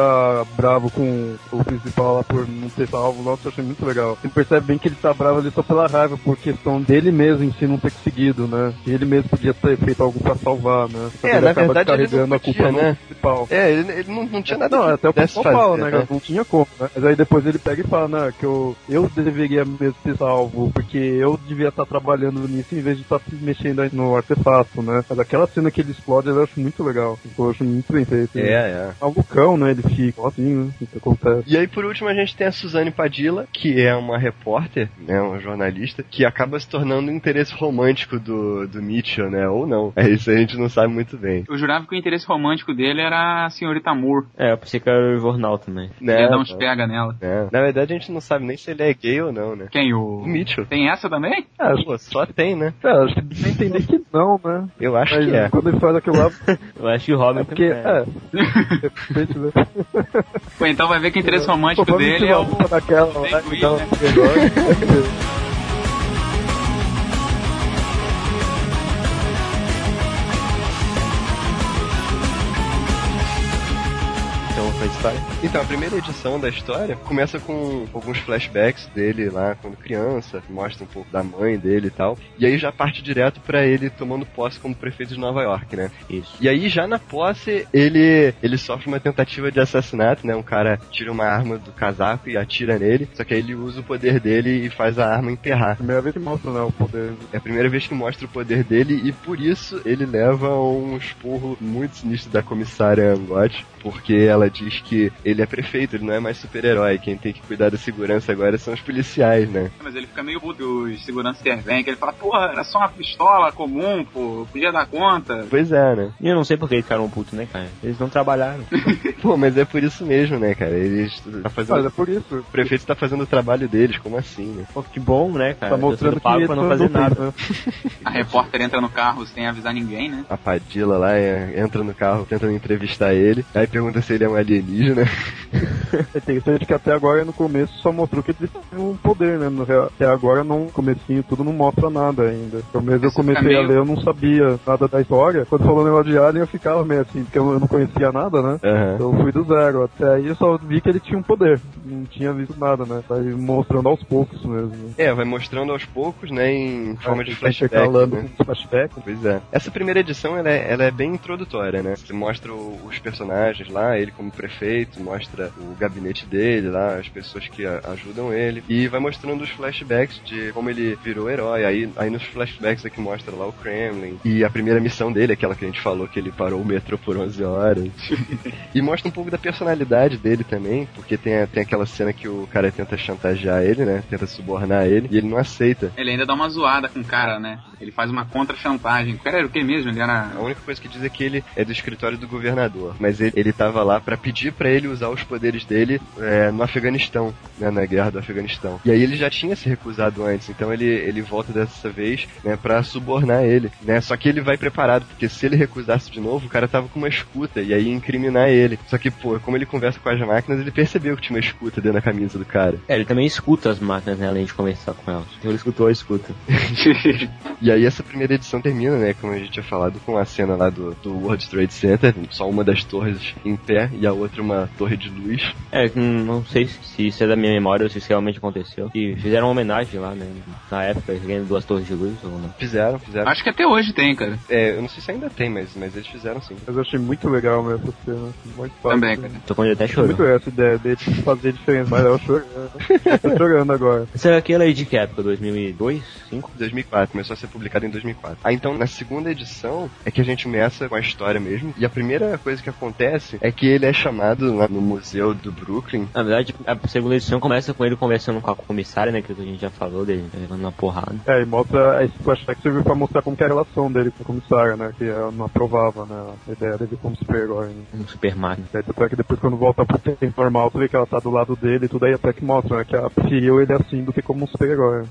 bravo com o principal lá por não ter salvo, nossa, eu achei muito legal. Você percebe bem que ele tá bravo ali só pela raiva, por questão dele mesmo em si não ter conseguido, né? Ele mesmo podia ter feito algo pra salvar, né? Só É, ele na verdade, ele descarregando não a culpa né? principal. É, ele, ele não, não tinha nada Não, até o principal fala, fazer, né? Não tinha como, né? Mas aí depois ele pega e fala, né, que eu, eu deveria mesmo ter salvo, porque eu devia estar trabalhando nisso em vez de estar se mexendo no artefato, né? Mas aquela cena que ele explode eu acho muito legal. Eu acho muito bem feito. É, né? é. Malucão, né? Ele fica sozinho, né? Isso acontece. E aí, por último, a gente tem a Suzane Padilla, que é uma repórter, né, uma jornalista, que acaba se tornando um interesse romântico do, do Mitchell, né, ou não. É [LAUGHS] isso a gente não sabe muito bem. Eu jurava que o interesse romântico dele era a senhorita Moore. É, eu pensei que era o jornal também. Né, Ia dar uns né, pega nela. né. Na verdade, a gente não sabe nem se ele é gay ou não, né. Quem? O. O Mitchell. Tem essa também? É, acho, Pô, só tem, né? é, que dá pra entender que não, né? Eu acho Mas que é. quando ele faz aquilo lá, Eu acho que o Robin é porque, também é, de repente, né? Pô, então vai ver que o interesse romântico dele é o. daquela um né? negócio. Então foi a história. Então, a primeira edição da história começa com alguns flashbacks dele lá quando criança, mostra um pouco da mãe dele e tal. E aí já parte direto pra ele tomando posse como prefeito de Nova York, né? Isso. E aí, já na posse, ele, ele sofre uma tentativa de assassinato, né? Um cara tira uma arma do casaco e atira nele, só que aí ele usa o poder dele e faz a arma emperrar. Primeira vez que mostra, né, o poder. É a primeira vez que mostra o poder dele e por isso ele leva um esporro muito sinistro da comissária Angote, porque ela diz que ele é prefeito, ele não é mais super-herói, quem tem que cuidar da segurança agora são os policiais, né? Mas ele fica meio puto, os seguranças intervêm, que ele fala, porra, era só uma pistola comum, pô, podia dar conta. Pois é, né? E eu não sei por que eles ficaram putos, né, cara? Eles não trabalharam. [LAUGHS] Pô, mas é por isso mesmo, né, cara? Eles tá Mas fazendo... é por isso. O prefeito tá fazendo o trabalho deles, como assim, né? Pô, que bom, né, cara? Tá tô mostrando que pago ele pra não tá fazer nada. né? A repórter entra no carro sem avisar ninguém, né? A Padilla lá é, entra no carro tentando entrevistar ele, aí pergunta se ele é um alienígena. É interessante que até agora no começo só mostrou que ele tem um poder, né? No Até agora no comecinho tudo não mostra nada ainda. Pelo menos eu comecei a ler, eu não sabia nada da história. Quando falou negócio de Alien eu ficava meio assim, porque eu não conhecia nada, né? Aham. Então eu fui do zero. Até aí eu só vi que ele tinha um poder. Não tinha visto nada, né? Vai mostrando aos poucos mesmo. É, vai mostrando aos poucos, né, em forma de Vai flashback, né? flashback. Pois é. Essa primeira edição, ela é, ela é bem introdutória, né? Você mostra o- os personagens lá, ele como prefeito, mostra o gabinete dele lá, as pessoas que ajudam ele, e vai mostrando os flashbacks de como ele virou herói. Aí, aí nos flashbacks é que mostra lá o Kremlin, e a primeira missão dele, aquela que a gente falou que ele parou o metrô por 11 horas. [LAUGHS] e mostra um pouco da personalidade dele também, porque tem, a- tem aquela cena que o cara tenta chantagear ele, né? Tenta subornar ele, e ele não aceita. Ele ainda dá uma zoada com o cara, né? Ele faz uma contra-chantagem. O cara era o que mesmo? Ele era. A única coisa que diz é que ele é do escritório do governador, mas ele, ele tava lá pra pedir pra ele usar os poderes dele é, no Afeganistão, né, na guerra do Afeganistão. E aí ele já tinha se recusado antes, então ele, ele volta dessa vez, né, pra subornar ele, né? Só que ele vai preparado, porque se ele recusasse de novo, o cara tava com uma escuta e aí ia incriminar ele. Só que, pô, como ele conversa com as máquinas, ele percebeu que tinha uma escuta dentro da camisa do cara. É, ele também escuta as máquinas, né, além de conversar com elas. Então ele escutou a escuta. [LAUGHS] E aí essa primeira edição termina, né, como a gente tinha falado, com a cena lá do, do World Trade Center, só uma das torres em pé e a outra uma torre de luz. É, hum, não sei se isso é da minha memória ou se isso realmente aconteceu. E fizeram uma homenagem lá, né? Na época, ganhando duas torres de luz ou não. Fizeram, fizeram. Acho que até hoje tem, cara. É, eu não sei se ainda tem, mas, mas eles fizeram sim. Mas eu achei muito legal mesmo essa cena. assim, Muito fácil. Também, cara. Tô quando ele até Achei muito essa ideia dele de fazer diferença, mas eu chorando. [LAUGHS] Tô chorando agora. Essa aqui ela é de que época? 2002? 5? 2004, começou a ser publicado em 2004. Ah, então na segunda edição é que a gente começa com a história mesmo. E a primeira coisa que acontece é que ele é chamado lá no museu do Brooklyn. Na verdade, a segunda edição começa com ele conversando com a comissária, né? Que a gente já falou dele, levando uma porrada. É, e mostra, esse flashback serviu pra mostrar como que é a relação dele com a comissária, né? Que ela não aprovava, né? A ideia dele como super-herói, né? Um super máquina. É, tanto é que depois quando volta pro tempo normal, tu vê que ela tá do lado dele e tudo aí até que mostra, né? Que ela preferiu ele assim do que como um super-herói.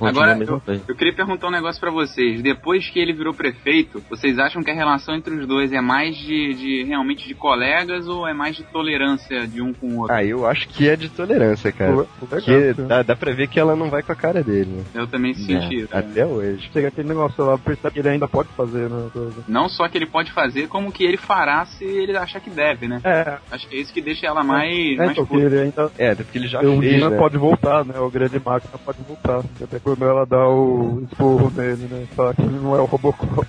Agora, eu, eu queria perguntar um negócio pra vocês. Depois que ele virou prefeito, vocês acham que a relação entre os dois é mais de, de realmente de colegas ou é mais de tolerância de um com o outro? Ah, eu acho que é de tolerância, cara. Porque né? dá, dá pra ver que ela não vai com a cara dele, né? Eu também senti isso. Até hoje. Chega aquele negócio lá, percebe que ele ainda pode fazer, né? Não só que ele pode fazer, como que ele fará se ele achar que deve, né? É, Acho que é isso que deixa ela mais, é mais então, que puta. ele ainda. É, porque ele já O fez, Dina né? pode voltar, né? O grande máquina pode voltar. Até quando ela dá o esporro nele, né? Fala que ele não é o Robocop.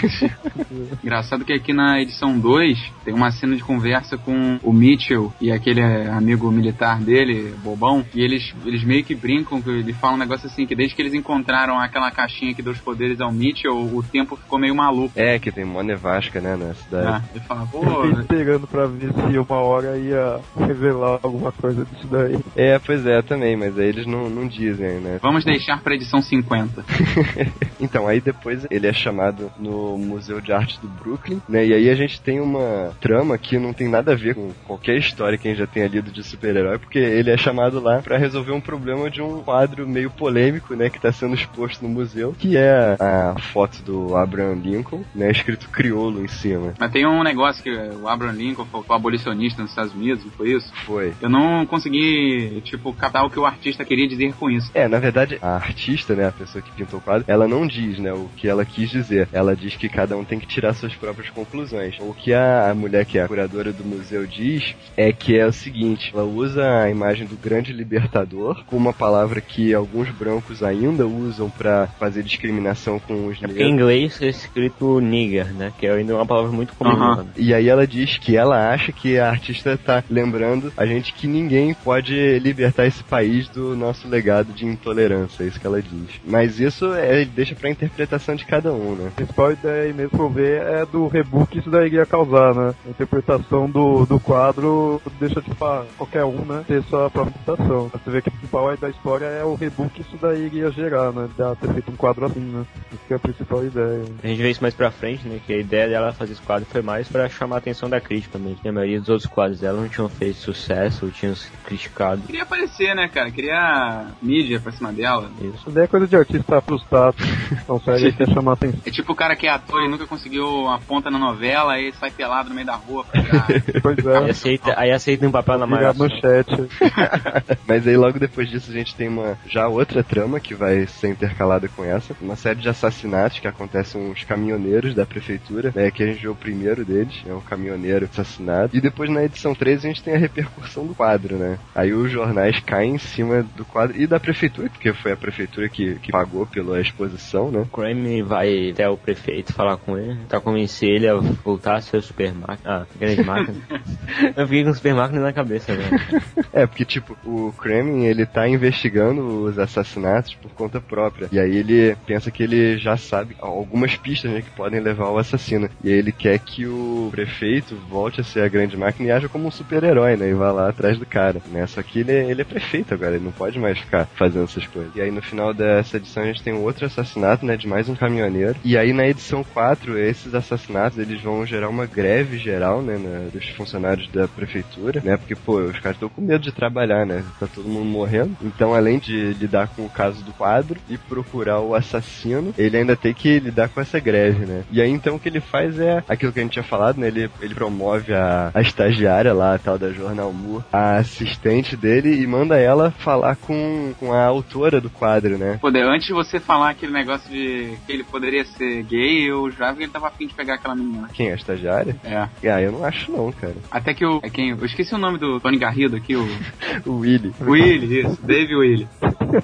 [LAUGHS] Engraçado que aqui na edição 2 tem uma cena de conversa com o Mitchell e aquele eh, amigo militar dele, bobão, e eles, eles meio que brincam, que ele fala um negócio assim, que desde que eles encontraram aquela caixinha que deu os poderes ao Mitchell, o tempo ficou meio maluco. É, que tem mó nevasca, né, na cidade. Ah, ele fala, pô, Eu fiquei esperando pra ver se uma hora ia revelar alguma coisa disso daí. É, pois é, também, mas aí eles não, não dizem, né? vamos deixar pra edição 50. [LAUGHS] então, aí depois ele é chamado no Museu de Arte do Brooklyn, né? E aí a gente tem uma trama que não tem nada a ver com qualquer história que a gente já tenha lido de super-herói, porque ele é chamado lá pra resolver um problema de um quadro meio polêmico, né? Que tá sendo exposto no museu, que é a foto do Abraham Lincoln, né? Escrito crioulo em cima. Mas tem um negócio que o Abraham Lincoln foi o abolicionista nos Estados Unidos, não foi isso? Foi. Eu não consegui, tipo, captar o que o artista queria dizer com isso. É, na verdade, a artista, né, a pessoa que pintou o quadro, ela não diz, né, o que ela quis dizer. Ela diz que cada um tem que tirar suas próprias conclusões. O que a, a mulher que é a curadora do museu diz é que é o seguinte, ela usa a imagem do grande libertador com uma palavra que alguns brancos ainda usam pra fazer discriminação com os É porque em negros. inglês é escrito nigger, né? Que é ainda uma palavra muito comum. Né? E aí ela diz que ela acha que a artista tá lembrando a gente que ninguém pode libertar esse país do nosso legado de intolerância, é isso que ela diz. Mas isso é, deixa pra interpretação de cada um, né? A principal ideia aí mesmo eu ver é do reboot que isso daí ia causar, né? A interpretação do, do quadro deixa tipo pra qualquer um, né? Ter sua própria interpretação. Você vê que a principal da história é o reboot que isso daí iria gerar, né? De ter feito um quadro assim, né? Que é a principal ideia. A gente vê isso mais pra frente, né? Que a ideia dela fazer esse quadro foi mais pra chamar a atenção da crítica mesmo. Que a maioria dos outros quadros dela não tinham feito sucesso, ou tinham sido criticados. Queria aparecer, né, cara? Queria mídia pra cima dela. Isso. Isso daí é coisa de artista frustrado. [LAUGHS] Então sério, quer chamar atenção. É tipo o cara que é ator e nunca conseguiu a ponta na novela, aí sai pelado no meio da rua pra. [LAUGHS] Pois Aí é. aceita, aí aceita um papel na malhação. manchete. [LAUGHS] Mas aí logo depois disso a gente tem uma já outra trama que vai ser intercalada com essa, uma série de assassinatos que acontecem uns caminhoneiros da prefeitura, né, que a gente vê o primeiro deles, é um caminhoneiro assassinado. E depois na edição 13 a gente tem a repercussão do quadro, né? Aí os jornais caem em cima do quadro e da prefeitura, porque foi a prefeitura que, que pagou pela exposição, né? O Crane vai até o prefeito falar com ele, tá convencer ele a voltar a ser máquina. Ah, grande máquina. [LAUGHS] Eu fiquei com o super máquina na cabeça, velho. É, porque, tipo, o Kremlin, ele tá investigando os assassinatos por conta própria. E aí ele pensa que ele já sabe algumas pistas, né, que podem levar ao assassino. E ele quer que o prefeito volte a ser a grande máquina e haja como um super-herói, né, e vá lá atrás do cara, né. Só que ele, é- ele é prefeito agora, ele não pode mais ficar fazendo essas coisas. E aí no final dessa edição a gente tem outro assassinato, né, de mais um caminhoneiro. E aí na edição são quatro, esses assassinatos, eles vão gerar uma greve geral, né, na, dos funcionários da prefeitura, né, porque, pô, os caras estão com medo de trabalhar, né, tá todo mundo morrendo. Então, além de lidar com o caso do quadro e procurar o assassino, ele ainda tem que lidar com essa greve, né. E aí, então, o que ele faz é aquilo que a gente tinha falado, né, ele, ele promove a, a estagiária lá, a tal da Jornal Moore, a assistente dele e manda ela falar com, com a autora do quadro, né. Poder, antes de você falar aquele negócio de que ele poderia ser gay, eu já vi que ele tava afim de pegar aquela menina. Quem a estagiária? É. Ah, eu não acho não, cara. Até que o. É quem? Eu esqueci o nome do Tony Garrido aqui, o. [LAUGHS] O Willy. Willy, isso, Dave Willy.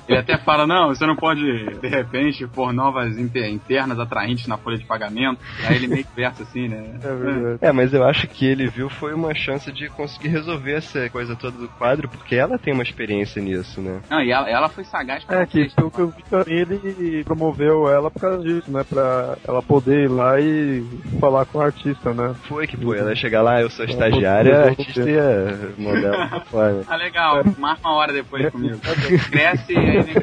Ele até fala, não, você não pode, de repente, pôr novas internas atraentes na folha de pagamento. Aí ele meio que versa assim, né? É verdade. É, mas eu acho que ele viu foi uma chance de conseguir resolver essa coisa toda do quadro, porque ela tem uma experiência nisso, né? Não, e ela, ela foi sagaz pra É, que pelo que eu vi também, ele promoveu ela por causa disso, né? Pra ela poder ir lá e falar com o artista, né? Foi que, pô, ela ia chegar lá, eu sou estagiária, a artista ia mandar ela pra fora. Ah, [LAUGHS] legal. Marca uma hora depois comigo. [LAUGHS] Cresce e aí vem...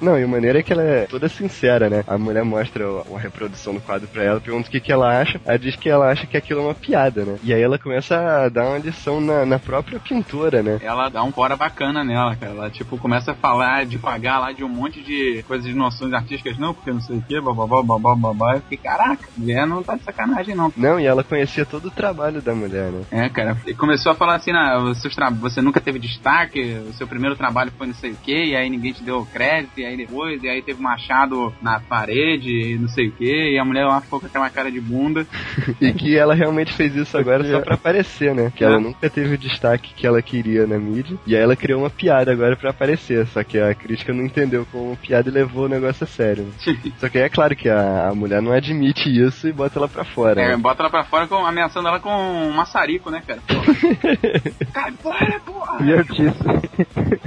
Não, e o maneiro é que ela é toda sincera, né? A mulher mostra uma reprodução do quadro pra ela, pergunta o que, que ela acha, ela diz que ela acha que aquilo é uma piada, né? E aí ela começa a dar uma lição na, na própria pintora, né? Ela dá um fora bacana nela, cara. Ela, tipo, começa a falar devagar lá de um monte de coisas de noções artísticas. Não, porque não sei o que, bababá, babá, babá. Eu fiquei, caraca, mulher não tá de sacanagem, não. Não, e ela conhecia todo o trabalho da mulher, né? É, cara, e começou a falar assim, os seus tra- você nunca teve destaque, o seu primeiro trabalho foi não sei o que, e aí ninguém te deu crédito, e aí depois, e aí teve um machado na parede, e não sei o que, e a mulher lá ficou com aquela cara de bunda. [LAUGHS] E que ela realmente fez isso agora só pra aparecer, né? Que ela É. nunca teve o destaque que ela queria na mídia. E aí ela criou uma piada agora pra aparecer. Só que a crítica não entendeu como piada e levou o negócio a sério. né? [LAUGHS] Só que é claro que a, a mulher não admite isso e bota ela pra fora. É, né? bota ela pra fora com, ameaçando ela com um maçarico, né, cara? Porra. [LAUGHS] Cai fora, porra! E artista.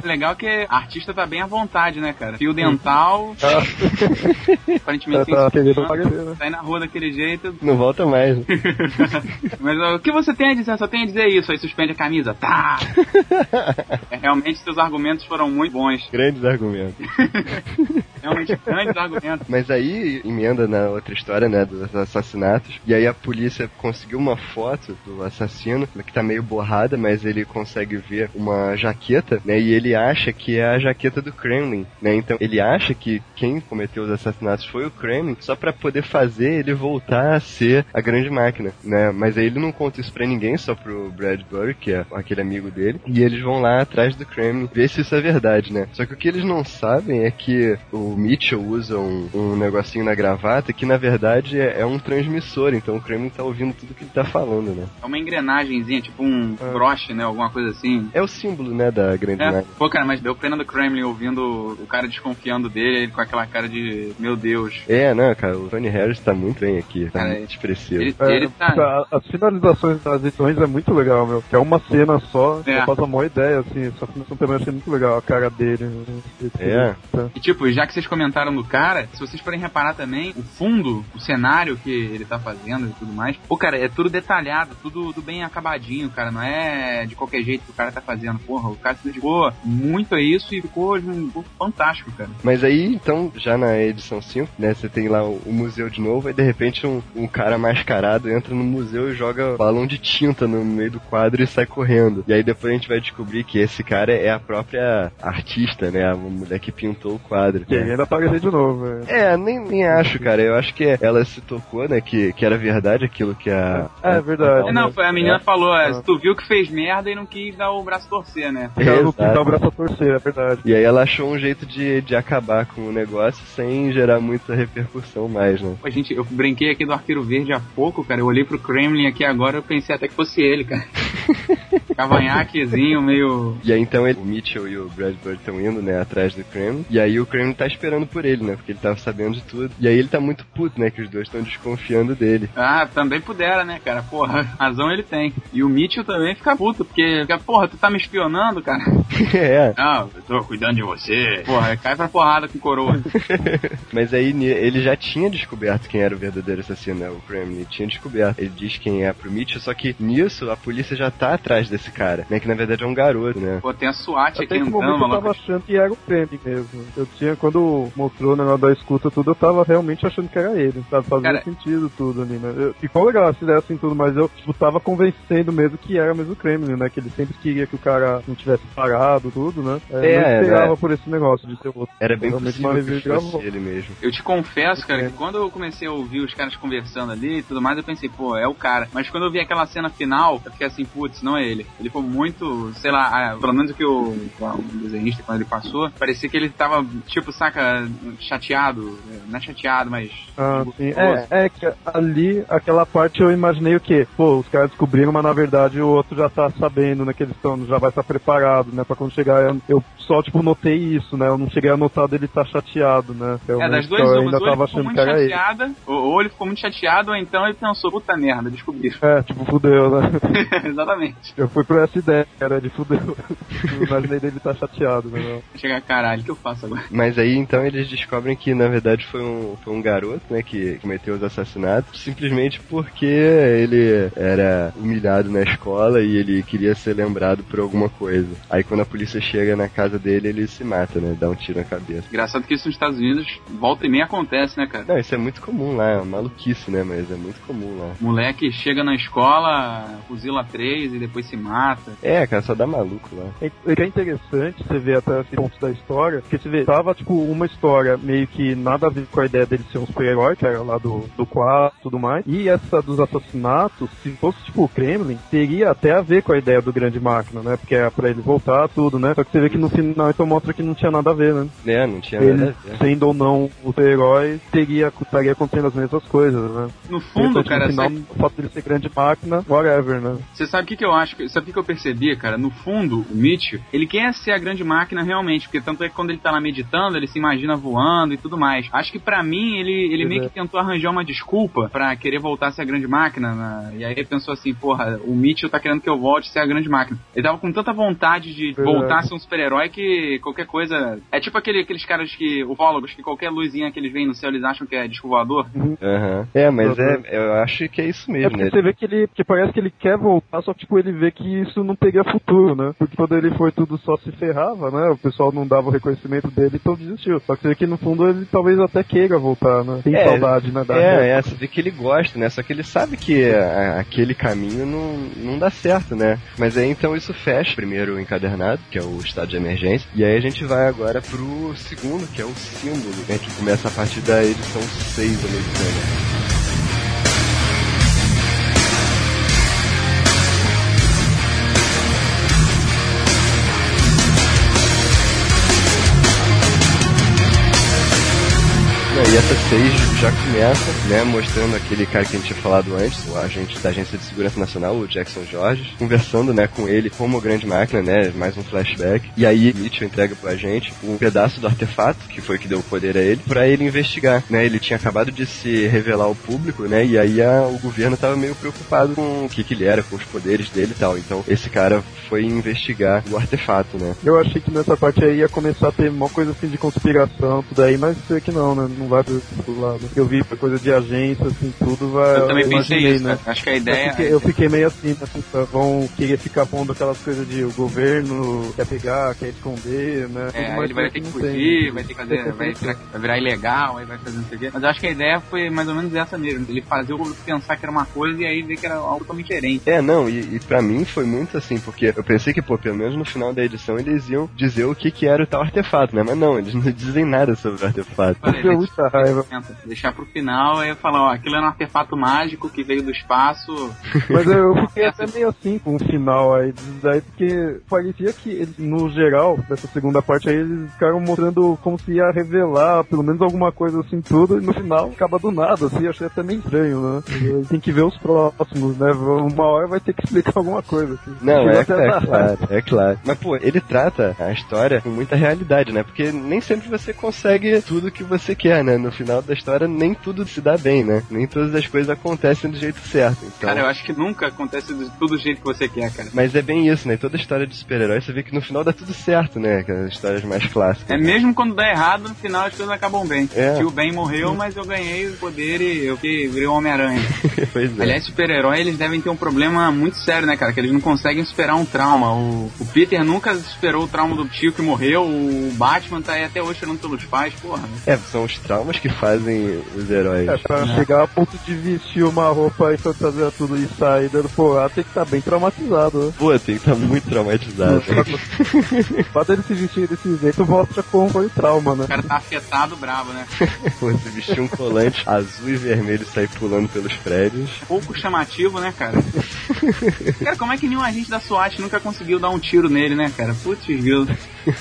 Legal que a artista tá bem à vontade, né, cara? Fio dental, aparentemente tá aparecer, né? Sai na rua daquele jeito. Não volta mais. né? [LAUGHS] Mas o que você tem a dizer? Só tem a dizer isso. Aí suspende a camisa. Tá! [LAUGHS] É, realmente seus argumentos foram muito bons. Grandes argumentos. [LAUGHS] Mas aí emenda na outra história, né, dos assassinatos. E aí a polícia conseguiu uma foto do assassino, que tá meio borrada, mas ele consegue ver uma jaqueta, né, e ele acha que é a jaqueta do Kremlin, né? Então ele acha que quem cometeu os assassinatos foi o Kremlin, só pra poder fazer ele voltar a ser a grande máquina, né? Mas aí ele não conta isso pra ninguém, só pro Bradbury, que é aquele amigo dele, e eles vão lá atrás do Kremlin ver se isso é verdade, né? Só que o que eles não sabem é que o Mitchell usa um, um negocinho na gravata que na verdade é, é um transmissor, então o Kremlin tá ouvindo tudo que ele tá falando, né? É uma engrenagemzinha, tipo um Ah. broche, né? Alguma coisa assim. É o símbolo, né, da grande É. Pô, cara, mas deu pena do Kremlin ouvindo o cara desconfiando dele, ele com aquela cara de meu Deus. É, né, cara, o Tony Harris tá muito bem aqui, tá Cara, muito expressivo. Ele, É, ele tá. a- As finalizações das edições é muito legal, meu. Que é uma cena só, É. só faz uma boa ideia, assim. Essa finalização também achei muito legal, a cara dele. né? É. E tipo, já que vocês comentaram do cara, se vocês forem reparar também, o fundo, o cenário que ele tá fazendo e tudo mais, pô, cara, é tudo detalhado, tudo, tudo bem acabadinho, cara, não é de qualquer jeito que o cara tá fazendo. Porra, o cara se dedicou muito a isso e ficou, ficou fantástico, cara. Mas aí, então, já na edição 5, né, você tem lá o, o museu de novo, aí de repente um, um cara mascarado entra no museu e joga balão de tinta no meio do quadro e sai correndo. E aí depois a gente vai descobrir que esse cara é a própria artista, né, a mulher que pintou o quadro. Que ainda aparecer de novo, velho. É, nem, nem acho, cara. Eu acho que ela se tocou, né, que, que era verdade aquilo que a... É, é verdade. É, não, foi, a menina É. falou, é, tu viu que fez merda e não quis dar o braço torcer, né? Ela não quis dar o braço a torcer, é verdade. E aí ela achou um jeito de, de acabar com o negócio sem gerar muita repercussão mais, né? Pô, gente, eu brinquei aqui do Arqueiro Verde há pouco, cara. Eu olhei pro Kremlin aqui agora eu pensei até que fosse ele, cara. [LAUGHS] Cavanhaquezinho, meio. E aí então ele, o Mitchell e o Bradbury estão indo, né, atrás do Kremlin. E aí o Kremlin tá esperando por ele, né? Porque ele tava sabendo de tudo. E aí ele tá muito puto, né? Que os dois estão desconfiando dele. Ah, também pudera, né, cara? Porra, [LAUGHS] razão ele tem. E o Mitchell também fica puto, porque, fica, porra, tu tá me espionando, cara. [LAUGHS] é. Não, eu tô cuidando de você. Porra, cai pra porrada com coroa. [LAUGHS] Mas aí ele já tinha descoberto quem era o verdadeiro assassino, né? O Kremlin tinha descoberto. Ele diz quem é pro Mitchell, só que nisso a polícia já tá atrás desse cara, né? Que na verdade é um garoto, né? Pô, tem a SWAT aqui Até entrando, momento eu tava achando que era o Kremlin mesmo. Eu tinha, quando quando mostrou o negócio da escuta tudo, eu tava realmente achando que era ele, sabe? Fazia Cara- sentido tudo ali, né? Eu, ficou legal se fizessem tudo, mas eu tipo, tava convencendo mesmo que era mesmo o Kremlin, né? Que ele sempre queria que o cara não tivesse parado, tudo, né? É, É, eu não esperava né? por esse negócio de ser outro. Era bem possível que fosse ele mesmo. Eu te confesso, cara, que quando eu comecei a ouvir os caras conversando ali e tudo mais, eu pensei, pô, é o cara. Mas quando eu vi aquela cena final, eu fiquei assim, putz, não é ele. Ele foi muito, sei lá, ah, pelo menos o que o, o desenhista, quando ele passou, parecia que ele tava, tipo, saca, chateado. Não é chateado, mas. Ah, tipo, sim. É, é que ali, aquela parte eu imaginei o quê? Pô, os caras descobriram, mas na verdade o outro já tá sabendo, né? Que eles estão, já vai estar preparado, né? Pra quando chegar. Eu, eu só, tipo, notei isso, né? Eu não cheguei a notar dele estar chateado, né? É, das Realmente, duas eu umas, ainda ou ele tava ficou achando muito que era chateada, ou, ou ele ficou muito chateado, ou então ele pensou, puta merda, descobriram. É, tipo, fudeu, né? [LAUGHS] Exatamente. Eu fui por essa ideia, cara, de fudeu. [LAUGHS] Eu imaginei dele estar chateado, né? Chegar, caralho, o que eu faço agora? Mas aí então eles descobrem que na verdade foi um, foi um garoto, né, que cometeu os assassinatos, simplesmente porque ele era humilhado na escola e ele queria ser lembrado por alguma coisa. Aí quando a polícia chega na casa dele, ele se mata, né, dá um tiro na cabeça. Engraçado que isso nos Estados Unidos volta e meia acontece, né, cara? Não, isso é muito comum lá, é uma maluquice, né, mas é muito comum lá. Moleque chega na escola, fuzila três e depois se mata. É, cara, só dá maluco lá. É, o que é interessante você ver até esse ponto da história, porque você vê, tava tipo uma história meio que nada a ver com a ideia dele ser um super-herói, que era lá do, do quadro e tudo mais, e essa dos assassinatos, se fosse tipo o Kremlin, teria até a ver com a ideia do Grande Máquina, né? Porque é pra ele voltar, tudo, né? Só que você vê que no final então mostra que não tinha nada a ver, né? É, não tinha Ele, nada a ver. sendo ou não o super-herói, teria, estaria acontecendo as mesmas coisas, né? No fundo, então, cara, no final, sabe- o fato dele ser grande máquina, whatever, né? você sabe o que, que eu acho? Sabe o que, que eu percebi, cara? No fundo, o Mitch, ele quer ser a grande máquina realmente, porque tanto é que quando ele tá lá meditando, ele se imagina voando e tudo mais. Acho que pra mim, ele, ele meio é. que tentou arranjar uma desculpa pra querer voltar a ser a grande máquina, né? e aí ele pensou assim, porra, o Mitchell tá querendo que eu volte a ser a grande máquina. Ele tava com tanta vontade de Verdade. voltar a ser um super-herói que qualquer coisa... É tipo aquele, aqueles caras que, ufólogos, que qualquer luzinha que eles veem no céu, eles acham que é disco voador. Aham. É, mas Uhum. é, eu acho que é isso É mesmo, porque né? você vê que ele que parece que ele quer voltar, só que tipo, ele vê que isso não teria futuro, né? Porque quando ele foi tudo só se ferrava, né? O pessoal não dava o reconhecimento dele, então desistiu. Só que que no fundo ele talvez até queira voltar, né? Tem É, saudade, né? Da É, é, você vê que ele gosta, né? Só que ele sabe que a- aquele caminho não, não dá certo, né? Mas aí então isso fecha primeiro o encadernado, que é o estado de emergência, e aí a gente vai agora pro segundo, que é o símbolo, né? Que começa a partir da edição 6 americana. Não, E essa 6 já começa, né, mostrando aquele cara que a gente tinha falado antes, o agente da Agência de Segurança Nacional, o Jackson Jorge, conversando, né, com ele como grande máquina, né, mais um flashback. E aí Mitchell entrega pro agente um pedaço do artefato, que foi o que deu o poder a ele, pra ele investigar, né. Ele tinha acabado de se revelar ao público, né, e aí a- o governo tava meio preocupado com o que que ele era, com os poderes dele e tal. Então esse cara foi investigar o artefato, né. Eu achei que nessa parte aí ia começar a ter uma coisa assim de conspiração, tudo aí, mas sei que não, né? Não vai pro pro lado. Eu vi coisa de agência, assim, tudo vai. Eu também pensei imaginei, isso, né? Acho que a Eu ideia... fiquei, eu fiquei meio assim? Puta, vão querer ficar pondo aquelas coisas de o governo quer pegar, quer esconder, né? É, ele vai ter que fugir, tem. vai ter que fazer, vai [LAUGHS] virar, vai virar ilegal, aí vai fazer não sei o quê. Mas eu acho que a ideia foi mais ou menos essa mesmo. Ele fazer o público pensar que era uma coisa e aí ver que era algo totalmente diferente. É, não, e, e pra mim foi muito assim, porque eu pensei que, pô, pelo menos no final da edição eles iam dizer o que que era o tal artefato, né? Mas não, eles não [LAUGHS] dizem nada sobre o artefato. Muita raiva. deixar pro final, eu falar, ó, aquilo era um artefato mágico que veio do espaço. [LAUGHS] Mas eu fiquei até meio assim com o final aí, daí, porque parecia que, eles, no geral, dessa segunda parte aí, eles ficaram mostrando como se ia revelar pelo menos alguma coisa assim, tudo, e no final acaba do nada, assim, achei até meio estranho, né? Tem que ver os próximos, né? Uma hora vai ter que explicar alguma coisa. Assim. Não, é, é claro, [LAUGHS] é claro. Mas, pô, ele trata a história com muita realidade, né? Porque nem sempre você consegue tudo que você quer, né? No final da história nem tudo se dá bem, né? Nem todas as coisas acontecem do jeito certo. Então... Cara, eu acho que nunca acontece de tudo do jeito que você quer, cara. Mas é bem isso, né? Toda história de super-herói você vê que no final dá tudo certo, né? Aquelas histórias mais clássicas. É mesmo quando dá errado, no final as coisas acabam bem. É. O Ben morreu, mas eu ganhei o poder e eu que virei o Homem-Aranha. [LAUGHS] pois é. Aliás, super-herói, eles devem ter um problema muito sério, né, cara? Que eles não conseguem superar um trauma. O, o Peter nunca superou o trauma do tio que morreu, o Batman tá aí até hoje chorando pelos pais, porra. É, são os traumas que fazem os heróis. É, pra chegar a ponto de vestir uma roupa e fantasia tudo e sair dando porrada, tem que estar bem traumatizado, né? Pô, tem que estar muito traumatizado. O fato dele se vestir desse jeito mostra como foi o trauma, né? O cara tá afetado, bravo, né? [LAUGHS] Você vestir um colante azul e vermelho e sair pulando pelos prédios. Pouco chamativo, né, cara? cara, como é que nenhum agente da SWAT nunca conseguiu dar um tiro nele, né, cara? Putz, viu?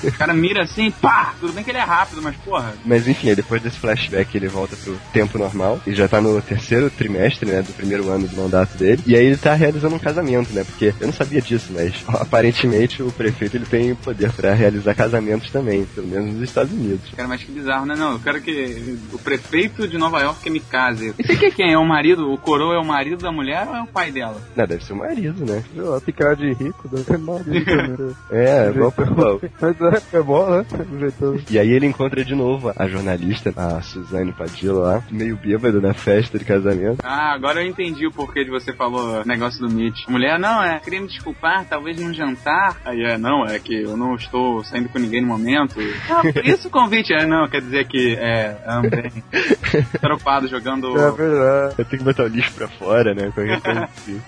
O cara mira assim, pá! Tudo bem que ele é rápido, mas porra. Mas enfim, depois desse flashback ele volta pro tempo normal e já tá no terceiro trimestre, né, do primeiro ano do mandato dele. E aí ele tá realizando um casamento, né? Porque eu não sabia disso, mas [LAUGHS] aparentemente o prefeito ele tem poder pra realizar casamentos também, pelo menos nos Estados Unidos. Cara, mas que bizarro, né? Não, eu quero que o prefeito de Nova York me case. E você que é quem? É o marido? O coroa é o marido da mulher ou é o pai dela? Não, deve ser o marido, né? Lá, tem cara de rico, deve ser marido né? [LAUGHS] É, igual pro Mas é, é bom, né? E aí ele encontra de novo a jornalista, a Suzane Padilla lá, meio bêbada na festa de casamento. Ah, agora eu entendi o porquê de você falou o negócio do Mitch. Mulher, não, é, queria me desculpar, talvez num jantar. Aí é, não, é que eu não estou saindo com ninguém no momento. Ah, por [LAUGHS] isso o convite. É, não, quer dizer que, é, também. [LAUGHS] Preocupado jogando. É verdade. Eu tenho que botar o lixo pra fora, né? Qualquer coisa assim.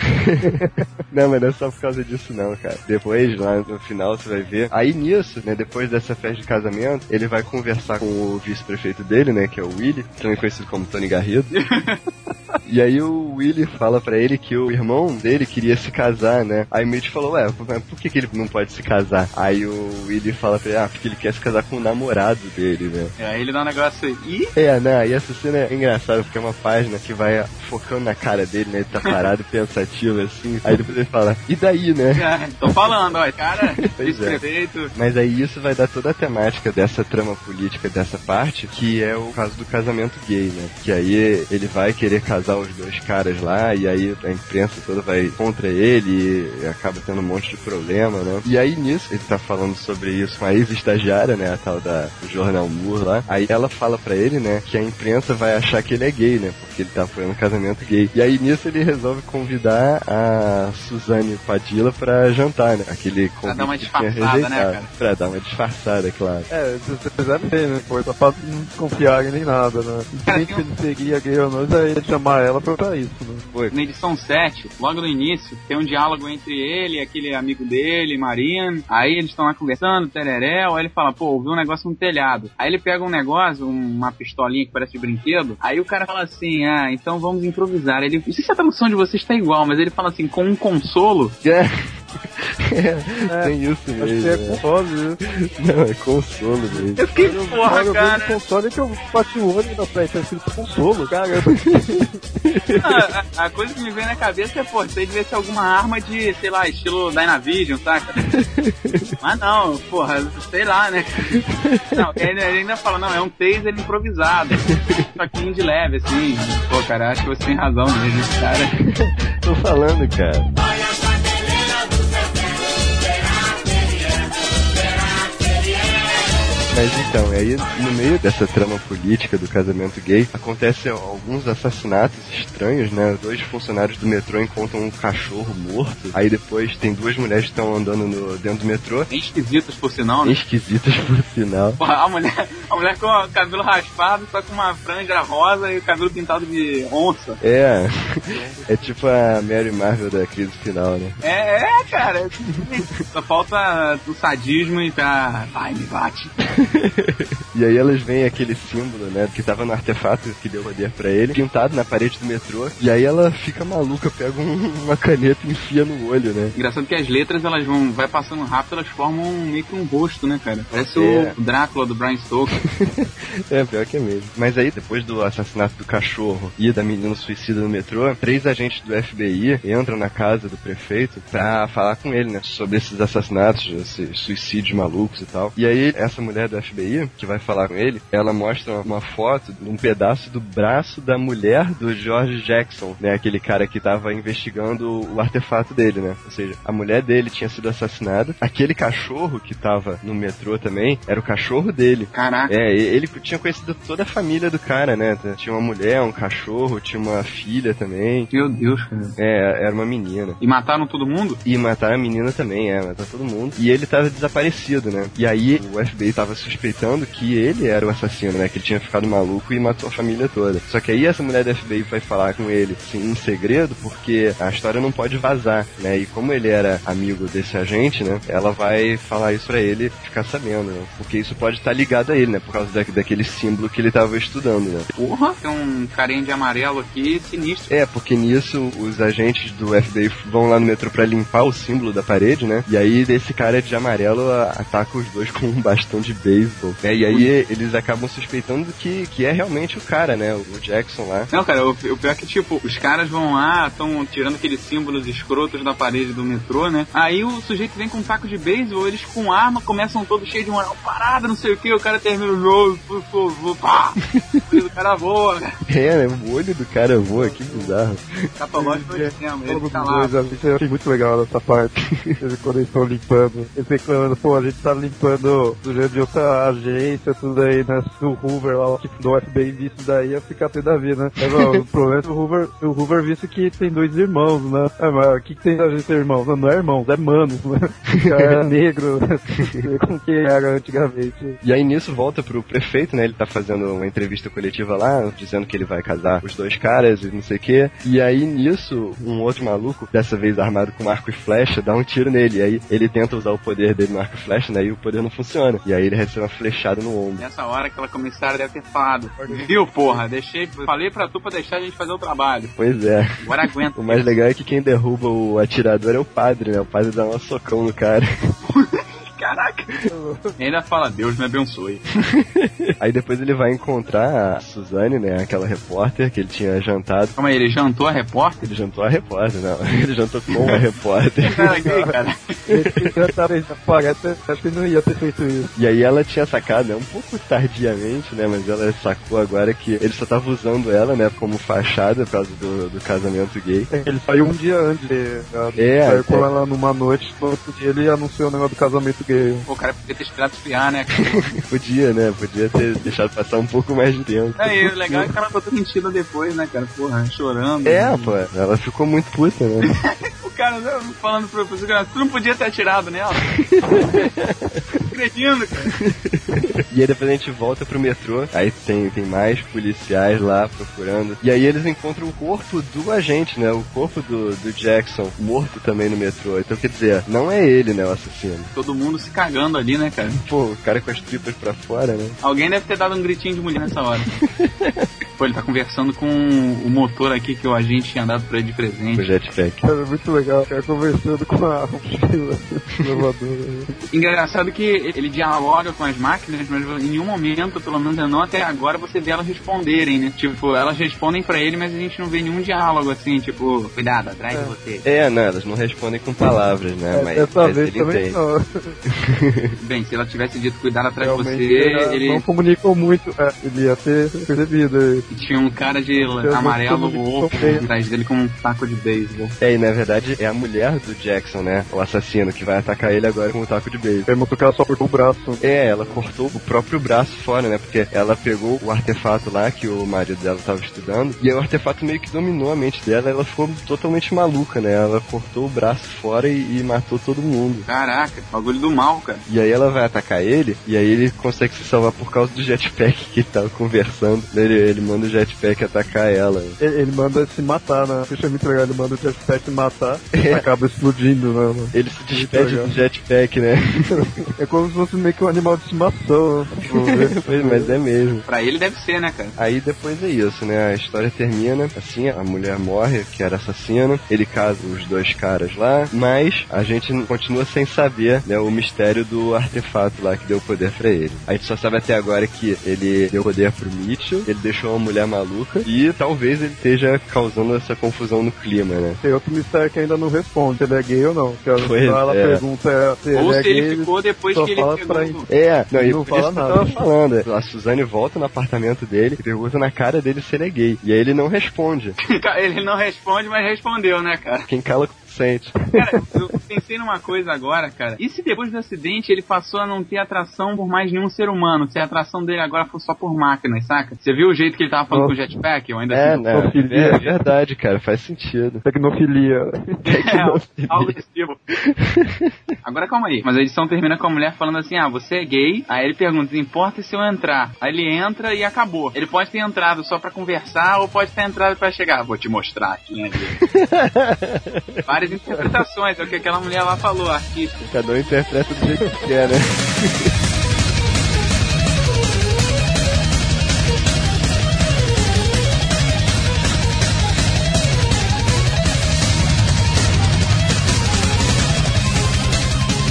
[LAUGHS] não, mas não é só por causa disso não, cara. Depois, lá no final, você vai ver. Aí nisso, né, depois dessa festa de casamento, ele vai conversar com o vice-prefeito dele, né, que é o Willy, também conhecido como Tony Garrido. [LAUGHS] E aí o Willy fala pra ele que o irmão dele queria se casar, né? Aí o Mitch falou, ué, mas por que, que ele não pode se casar? Aí o Willy fala pra ele, ah, porque ele quer se casar com o namorado dele, né? É, aí ele dá um negócio aí. Ih, É, né? E essa cena é engraçada porque é uma página que vai focando na cara dele, né? Ele tá parado [LAUGHS] pensativo assim. Aí depois ele fala, e daí, né? [LAUGHS] é, tô falando, ó, cara, Pois é. Mas aí isso vai dar toda a temática dessa trama política dessa parte, que é o caso do casamento gay, né? Que aí ele vai querer casar os dois caras lá, e aí a imprensa toda vai contra ele, e acaba tendo um monte de problema, né? E aí nisso, ele tá falando sobre isso com a ex-estagiária, né? A tal da do Jornal Moore lá. Aí ela fala pra ele, né? Que a imprensa vai achar que ele é gay, né? Porque ele tá apoiando casamento gay. E aí nisso ele resolve convidar a Suzane Padilla pra jantar, né? Aquele convite dar uma que tinha disfarçada, né, cara? Pra dar uma disfarçada, é claro. É, você percebe bem, né? Foi só pra não nem nada, né? Cara, tem que ele seria gay ou não, já ia chamar ela pra pra isso, né? Foi. Na edição 7, logo no início, tem um diálogo entre ele e aquele amigo dele, Marian. Aí eles estão lá conversando, tereréu. Aí ele fala, pô, ouvi um negócio no telhado. Aí ele pega um negócio, uma pistolinha que parece de brinquedo. Aí o cara fala assim, ah, então vamos improvisar. Ele, não sei se a tradução de vocês está igual, mas ele fala assim, com um consolo. É. É, tem isso Acho que mesmo. é né? console, né? Não, é consolo mesmo. Eu fiquei, Eu, porra, eu cara. console que eu bati o olho na frente, tá escrito consolo, cara. [LAUGHS] Ah, a, a coisa que me vem na cabeça é, pô, isso aí devia ser alguma arma de, sei lá, estilo Dynavision, saca? Mas não, porra, sei lá, né? Não, ele, ele ainda fala, não, é um taser improvisado. Toquinho de leve, assim. Pô, cara, acho que você tem razão mesmo, cara. [LAUGHS] Tô falando, cara. Mas então, aí no meio dessa trama política do casamento gay, acontecem alguns assassinatos estranhos, né? Dois funcionários do metrô encontram um cachorro morto. Aí depois tem duas mulheres que estão andando no, dentro do metrô. Bem esquisitos, por sinal, né? Esquisitas por sinal. Porra, a mulher, a mulher com o cabelo raspado, só com uma franja rosa e o cabelo pintado de onça. É, [LAUGHS] é tipo a Mary Marvel da crise final, né? É, é, cara. Só falta o sadismo e tá. Vai, me bate. [LAUGHS] E aí elas veem aquele símbolo, né, que tava no artefato que deu poder pra ele, pintado na parede do metrô. E aí ela fica maluca, pega um- uma caneta e enfia no olho, né? Engraçado que as letras, elas vão, vai passando rápido, elas formam meio que um rosto, né, cara? Parece É. o Drácula do Brian Stoker. [LAUGHS] É, pior que é mesmo. Mas aí, depois do assassinato do cachorro e da menina suicida no metrô, três agentes do FBI entram na casa do prefeito pra falar com ele, né? Sobre esses assassinatos, esses suicídios malucos e tal. E aí, essa mulher do FBI, que vai falar com ele, ela mostra uma foto de um pedaço do braço da mulher do George Jackson, né? Aquele cara que tava investigando o artefato dele, né? Ou seja, a mulher dele tinha sido assassinada. Aquele cachorro que tava no metrô também era o cachorro dele. Caraca. É, ele tinha conhecido toda a família do cara, né? Tinha uma mulher, um cachorro, tinha uma filha também. Meu Deus, cara. É, era uma menina. E mataram todo mundo? E mataram a menina também, é, mataram todo mundo. E ele tava desaparecido, né? E aí o FBI tava suspeitando que ele era o assassino, né? Que ele tinha ficado maluco e matou a família toda. Só que aí essa mulher da FBI vai falar com ele assim, em segredo, porque a história não pode vazar, né? E como ele era amigo desse agente, né? Ela vai falar isso pra ele ficar sabendo, né? Porque isso pode estar ligado a ele, né? Por causa da, daquele símbolo que ele tava estudando, né? Porra, tem um carinha de amarelo aqui sinistro. É, porque nisso os agentes do FBI vão lá no metrô pra limpar o símbolo da parede, né? E aí esse cara de amarelo ataca os dois com um bastão de beisebol. Né? E aí eles acabam suspeitando que, que é realmente o cara, né? O Jackson lá. Não, cara, o, o pior é que, tipo, os caras vão lá, estão tirando aqueles símbolos escrotos da parede do metrô, né? Aí o sujeito vem com um taco de beisebol, eles com arma começam todos cheios de moral, parada, não sei o que, o cara termina o jogo, por favor, pá! [LAUGHS] O olho do cara voa, né? É, né? O olho do cara voa, que bizarro. Catológico foi cinema, ele os lá. eu achei muito legal essa parte. [LAUGHS] Quando eles estão limpando. Eles reclamando, pô, a gente tá limpando do jeito de outra agência, tudo aí, né? Se o Hoover lá, que do FBI visse isso daí, ia ficar tendo a vida, né? Mas, ó, o [LAUGHS] problema é que o Hoover, o Hoover visse que tem dois irmãos, né? É, mas o que, que tem a gente ter irmãos? Não, não é irmãos, é manos, né? É [LAUGHS] negro, né? como que era antigamente. E aí nisso volta pro prefeito, né? Ele tá fazendo uma entrevista coletiva lá, dizendo que ele vai casar os dois caras e não sei o quê. E aí nisso, um outro maluco, dessa vez armado com arco e flecha, dá um tiro nele. E aí ele tenta usar o poder dele no arco e flecha, né? E o poder não funciona. E aí ele recebe uma flechada no ombro. Nessa hora aquela comissária deve ter falado. Viu, porra? Deixei, falei pra tu pra deixar a gente fazer o trabalho. Pois é. Agora aguenta. O mais legal é que quem derruba o atirador é o padre, né? O padre dá um socão no cara. [LAUGHS] [LAUGHS] E ainda fala, Deus me abençoe. [LAUGHS] Aí depois ele vai encontrar a Suzane, né? Aquela repórter que ele tinha jantado. Calma aí, ele jantou a repórter? Ele jantou a repórter, não. [LAUGHS] Ele jantou com a repórter. Cara, gay, cara. Ele cantava isso, parece, acho que ele não ia ter feito isso. E aí ela tinha sacado, né, um pouco tardiamente, né, mas ela sacou agora que ele só tava usando ela, né, como fachada por causa do, do casamento gay. Ele saiu um dia antes de. É, saiu com é. ela numa noite, no outro dia ele anunciou o negócio do casamento gay. O cara podia ter esperado esfriar, né? [LAUGHS] Podia, né, podia ter deixado passar um pouco mais de tempo. Aí, o legal é que o cara botou mentira depois, né, cara? Porra, chorando. É, pô, ela ficou muito puta, né? [LAUGHS] O cara né, falando pro professor, tu não podia ter atirado nela. [LAUGHS] Acreditando, cara. [LAUGHS] E aí depois a gente volta pro metrô, aí tem, tem mais policiais lá procurando. E aí eles encontram o corpo do agente, né? O corpo do, do Jackson, morto também no metrô. Então quer dizer, não é ele, né, o assassino. Todo mundo se cagando ali, né, cara? Pô, o cara com as tripas pra fora, né? Alguém deve ter dado um gritinho de mulher nessa hora. [LAUGHS] Pô, ele tá conversando com o motor aqui que o agente tinha dado pra ele de O presente. jetpack. Cara, muito legal, cara, conversando com a [LAUGHS] mochila inovadora. Engraçado que ele dialoga com as máquinas, mas em nenhum momento, pelo menos não até agora, você vê elas responderem, né? Tipo, elas respondem pra ele, mas a gente não vê nenhum diálogo assim, tipo, cuidado, atrás de você. É, não, elas não respondem com palavras, né? Mas, Dessa mas vez ele também entende. não. [LAUGHS] Bem, se ela tivesse dito cuidado atrás de Realmente, você, é, ele não comunicam muito. É, ele ia ter percebido. Tinha um cara de Eu amarelo louco bem. atrás dele com um taco de beisebol. É, e na verdade é a mulher do Jackson, né? O assassino que vai atacar ele agora com um taco de beijo. Ele mostrou que ela só cortou o braço. É, ela cortou o próprio braço fora, né? Porque ela pegou o artefato lá que o marido dela tava estudando. E aí o artefato meio que dominou a mente dela. Ela ficou totalmente maluca, né? Ela cortou o braço fora e, e matou todo mundo. Caraca, bagulho do mal, cara. E aí ela vai atacar ele. E aí ele consegue se salvar por causa do jetpack que ele tava conversando. Ele, ele manda o jetpack atacar ela. Ele, ele manda se matar, né? Isso é muito legal, ele manda o jetpack se matar [LAUGHS] acaba explodindo, né? mano? Ele se despede do jetpack, né? [LAUGHS] É como se fosse meio que um animal de estimação. né? [LAUGHS] Mas é mesmo. Pra ele deve ser, né, cara? Aí depois é isso, né? A história termina assim, a mulher morre, que era assassino, ele casa os dois caras lá, mas a gente continua sem saber, né, o mistério do artefato lá que deu poder pra ele. A gente só sabe até agora que ele deu poder pro Mitchell, ele deixou uma mulher maluca e talvez ele esteja causando essa confusão no clima, né? Tem outro mistério que ainda não responde se ele é gay ou não. Que ela, Pois ela é. pergunta se Ou ele é se ele gay, ficou depois que ele fala pegou. pra no- É, não, e Não por isso fala que eu nada. tava falando. A Suzane volta no apartamento dele e pergunta na cara dele se ele é gay. E aí ele não responde. [LAUGHS] Ele não responde, mas respondeu, né, cara? Quem cala sente. Cara, eu pensei numa coisa agora, cara. E se depois do acidente ele passou a não ter atração por mais nenhum ser humano? Se a atração dele agora for só por máquinas, saca? Você viu o jeito que ele tava falando com o jetpack? Eu ainda É, né? É verdade, cara. Faz sentido. Tecnofilia. É, algo desse tipo. Agora calma aí. Mas a edição termina com a mulher falando assim: ah, você é gay. Aí ele pergunta: importa se eu entrar? Aí ele entra e acabou. Ele pode ter entrado só pra conversar ou pode ter entrado pra chegar. Vou te mostrar quem é gay. [LAUGHS] Várias interpretações, é o que aquela mulher lá falou, artista. Cada um interpreta do jeito que quer, né? [LAUGHS]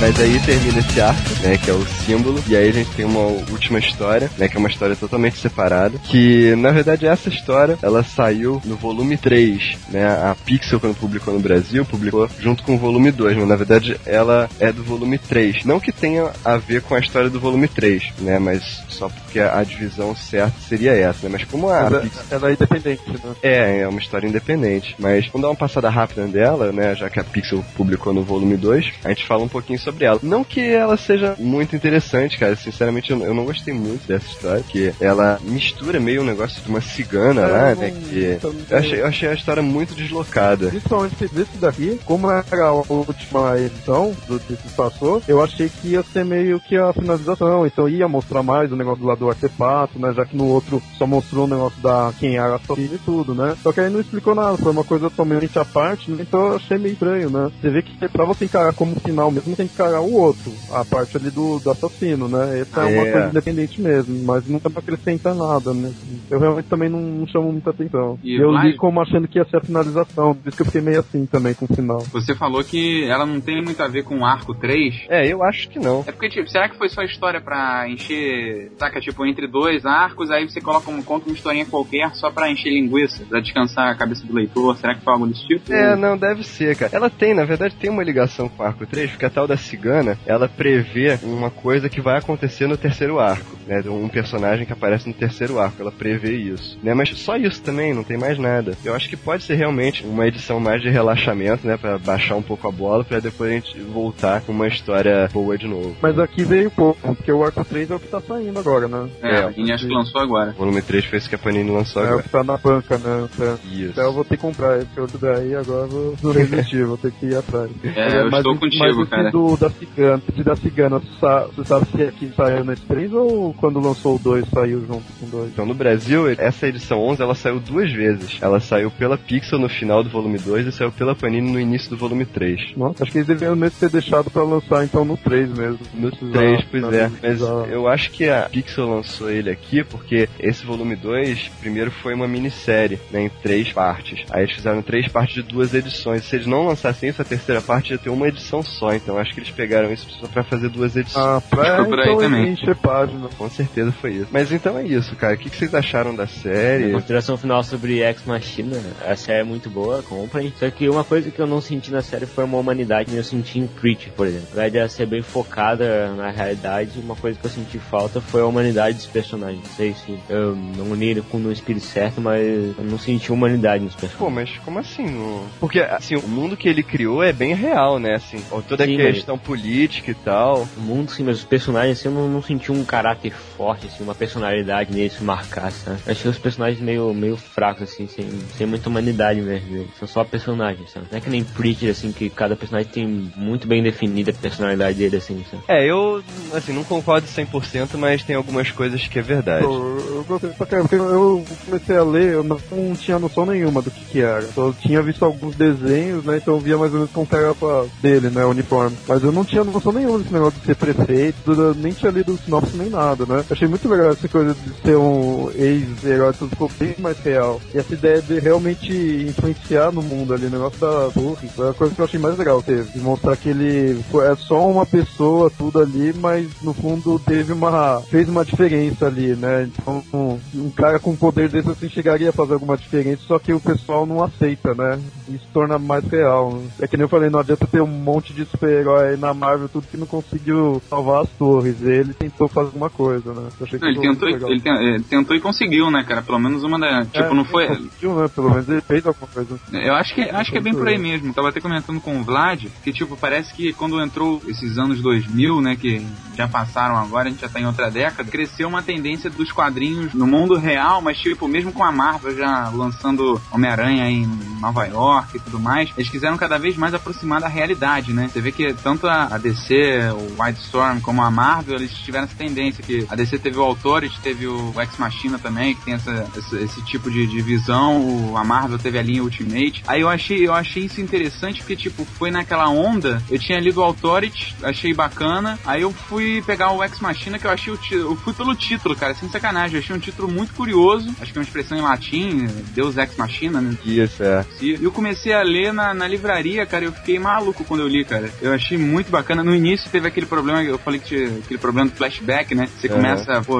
Mas aí termina esse arco, né, que é o símbolo, e aí a gente tem uma última história, né, que é uma história totalmente separada, que na verdade essa história, ela saiu no volume 3, né, a Pixel quando publicou no Brasil, publicou junto com o volume 2, mas na verdade ela é do volume 3. Não que tenha a ver com a história do volume 3, né, mas só porque a, divisão certa seria essa, né, mas como a Mas Pixel ela é independente, né? é, é uma história independente. Mas vamos dar uma passada rápida dela, né? Já que a Pixel publicou no volume 2, a gente fala um pouquinho sobre ela. Não que ela seja muito interessante, cara. Sinceramente, eu eu não gostei muito dessa história, que ela mistura meio um negócio de uma cigana É, lá, né? Que eu achei, eu achei a história muito deslocada. Principalmente desse daqui, como era a última edição do que se passou, eu achei que ia ser meio que a finalização, então ia mostrar mais o negócio lá do artefato, né? Já que no outro só mostrou o negócio da quem era a e tudo, né? Só que aí não explicou nada, foi uma coisa totalmente à parte, né? então eu achei meio estranho, né? Você vê que pra você encarar como final mesmo, tem que encarar o outro, a parte ali do, do assassino, né? Essa é, uma É. coisa independente mesmo, mas não dá pra acrescentar nada, né? Eu realmente também não, não chamo muita atenção. E eu li como achando que ia ser a finalização, por isso que eu fiquei meio assim também com o final. Você falou que ela não tem muito a ver com o arco 3. É, eu acho que não. É porque, tipo, será que foi só história pra encher, saca, tipo, entre dois arcos, aí você coloca um conta uma historinha qualquer só pra encher linguiça, pra descansar a cabeça do leitor? Será que foi algo desse tipo? É, não, deve ser, cara. Ela tem, na verdade, tem uma ligação com o arco 3, porque a tal da cigana, ela prevê uma coisa que vai acontecer no terceiro arco, né? Um personagem que aparece no terceiro arco, ela prevê isso, né? Mas só isso também, não tem mais nada. Eu acho que pode ser realmente uma edição mais de relaxamento, né? Pra baixar um pouco a bola, pra depois a gente voltar com uma história boa de novo. Mas aqui veio pouco, porque o Arco 3 é o que tá saindo agora, né? É, É, a Panini acho que lançou agora. O volume 3 foi esse que a Panini lançou É o agora. que tá na banca, né? Então, Isso. Então eu vou ter que comprar esse outro daí, agora eu vou resistir, vou ter que ir atrás. É, eu mas, estou mas contigo, cara. do da cigana, esse da cigana, você sa- você sabe se aqui saiu nesse 3 ou quando lançou o 2 saiu junto com o 2? Então, no Brasil, essa edição 11, ela saiu duas vezes. Ela saiu pela Pixel no final do volume 2 e saiu pela Panini no início do volume 3. Nossa, acho que eles deveriam mesmo ter deixado pra lançar então no 3 mesmo. No Precisava, 3, pois é. Mas eu acho que a Pixel lançou ele aqui porque esse volume 2, primeiro foi uma minissérie, né, em três partes. Aí eles fizeram três partes de duas edições. Se eles não lançassem isso, a terceira parte ia ter uma edição só. Então acho que eles pegaram isso só pra fazer duas edições. Ah, pra Ficou por aí então também. encher página. Com certeza foi isso. Mas então é isso, cara. O que, que vocês acharam da A série? consideração final sobre Ex Machina, a série é muito boa, comprem. Só que uma coisa que eu não senti na série foi uma humanidade que eu senti em Preach, por exemplo. Apesar de ela ser bem focada na realidade, uma coisa que eu senti falta foi a humanidade dos personagens. Não sei se eu não li com no espírito certo, mas eu não senti humanidade nos Pô, personagens. mas como assim? Porque, assim, o mundo que ele criou é bem real, né? Assim, toda a Sim, questão política e tal. O mundo, sim, mas os personagens, assim, eu não, não senti um caráter forte, assim, uma personalidade neles se marcasse, sabe? Eu achei os personagens meio, meio fracos, assim, sem, sem muita humanidade mesmo. Eles São só personagens, sabe? Não é que nem Preacher, assim, que cada personagem tem muito bem definida a personalidade dele, assim, sabe? É, eu, assim, não concordo 100%, mas tem algumas coisas que é verdade. Eu, eu eu comecei a ler, eu não, não tinha noção nenhuma do que que era. Só tinha visto alguns desenhos, né, então eu via mais ou menos como era dele, né, o uniforme. Mas eu eu não tinha noção nenhuma desse negócio de ser prefeito, nem tinha lido sinopse nem nada, né? Achei muito legal essa coisa de ser um ex-herói, tudo ficou bem mais real. E essa ideia de realmente influenciar no mundo ali, o negócio da torre, foi a coisa que eu achei mais legal, teve, mostrar que ele é só uma pessoa, tudo ali, mas no fundo teve uma, fez uma diferença ali, né? Então, um, um cara com poder desse assim chegaria a fazer alguma diferença, só que o pessoal não aceita, né? Isso torna mais real. É que nem eu falei, não adianta ter um monte de super-herói na Marvel, tudo que não conseguiu salvar as torres. Ele tentou fazer alguma coisa, né? Ele, tentou, ele, ele, tentou e conseguiu, né, cara? Pelo menos uma da. Tipo, é, não foi. Conseguiu, né? Pelo menos ele fez alguma coisa. Eu acho que, acho que é bem por aí mesmo. Tava até comentando com o Vlad que, tipo, parece que quando entrou esses anos 2000, né, que já passaram agora, a gente já tá em outra década, cresceu uma tendência dos quadrinhos no mundo real, mas, tipo, mesmo com a Marvel já lançando Homem-Aranha em Nova York e tudo mais, eles quiseram cada vez mais aproximar da realidade, né? Você vê que tanto a DC, o Wildstorm, como a Marvel, eles tiveram essa tendência que a DC teve o Authority, teve o Ex Machina também, que tem essa, esse, esse tipo de, de visão, o, a Marvel teve a linha Ultimate. Aí eu achei, eu achei isso interessante porque, tipo, foi naquela onda, eu tinha lido o Authority, achei bacana, aí eu fui pegar o Ex Machina, que eu achei o eu fui pelo título, cara, sem sacanagem, eu achei um título muito curioso, acho que é uma expressão em latim, Deus Ex Machina, né? Isso, é. E eu comecei a ler na, na livraria, cara, eu fiquei maluco quando eu li, cara. Eu achei muito bacana. No início teve aquele problema, eu falei que tinha aquele problema do flashback, né? Você uhum. começa, pô,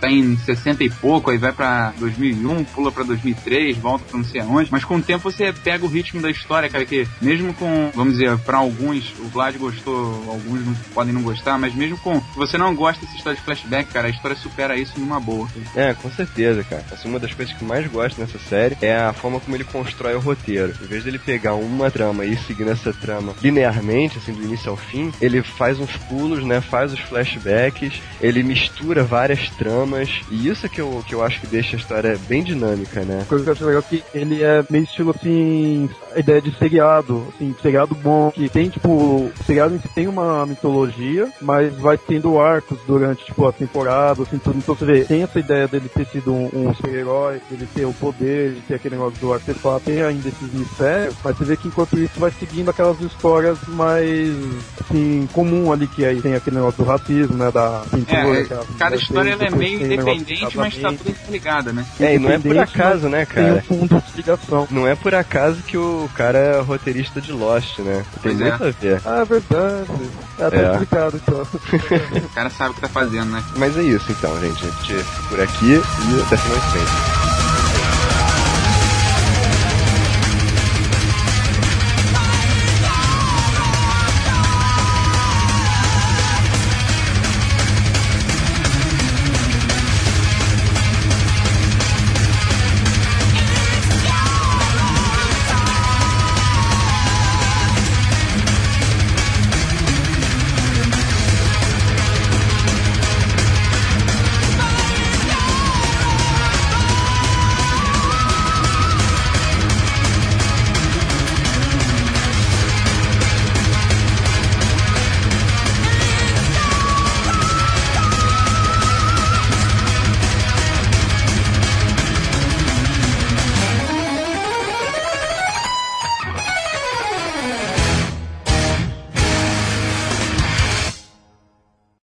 tá em 60 e pouco, aí vai pra 2001, pula pra 2003, volta pra não sei aonde. Mas com o tempo você pega o ritmo da história, cara, que mesmo com, vamos dizer, pra alguns, o Vlad gostou, alguns não, podem não gostar, mas mesmo com, se você não gosta dessa história de flashback, cara, a história supera isso numa boa. É, com certeza, cara. Assim, uma das coisas que mais gosto nessa série é a forma como ele constrói o roteiro. Em vez dele pegar uma trama e seguir nessa trama linearmente, assim, do início ao fim, ele faz uns pulos, né? Faz os flashbacks, ele mistura várias tramas, e isso é que eu, que eu acho que deixa a história bem dinâmica, né? Coisa que eu acho legal é que ele é meio estilo assim, a ideia de seriado, assim, seriado bom, que tem, tipo, seriado tem uma mitologia, mas vai tendo arcos durante, tipo, a temporada, assim, tudo. Então você vê, tem essa ideia dele ter sido um, um super-herói, dele ter o poder, de ter aquele negócio do artefato, tem ainda esses mistérios, mas você vê que enquanto isso vai seguindo aquelas histórias mais, assim, comum ali, que aí tem aquele negócio do racismo, né, da pintura. É, cada história ela é meio independente, mas tá tudo interligada, né? É, e não é por acaso, né, cara? Tem um fundo de ligação. Não é por acaso que o cara é roteirista de Lost, né? Tem pois muito é. a ver. Ah, é verdade. É, tá é. explicado, então. o cara sabe o que tá fazendo, né? Mas é isso, então, gente. A gente fica por aqui e até semana que vem.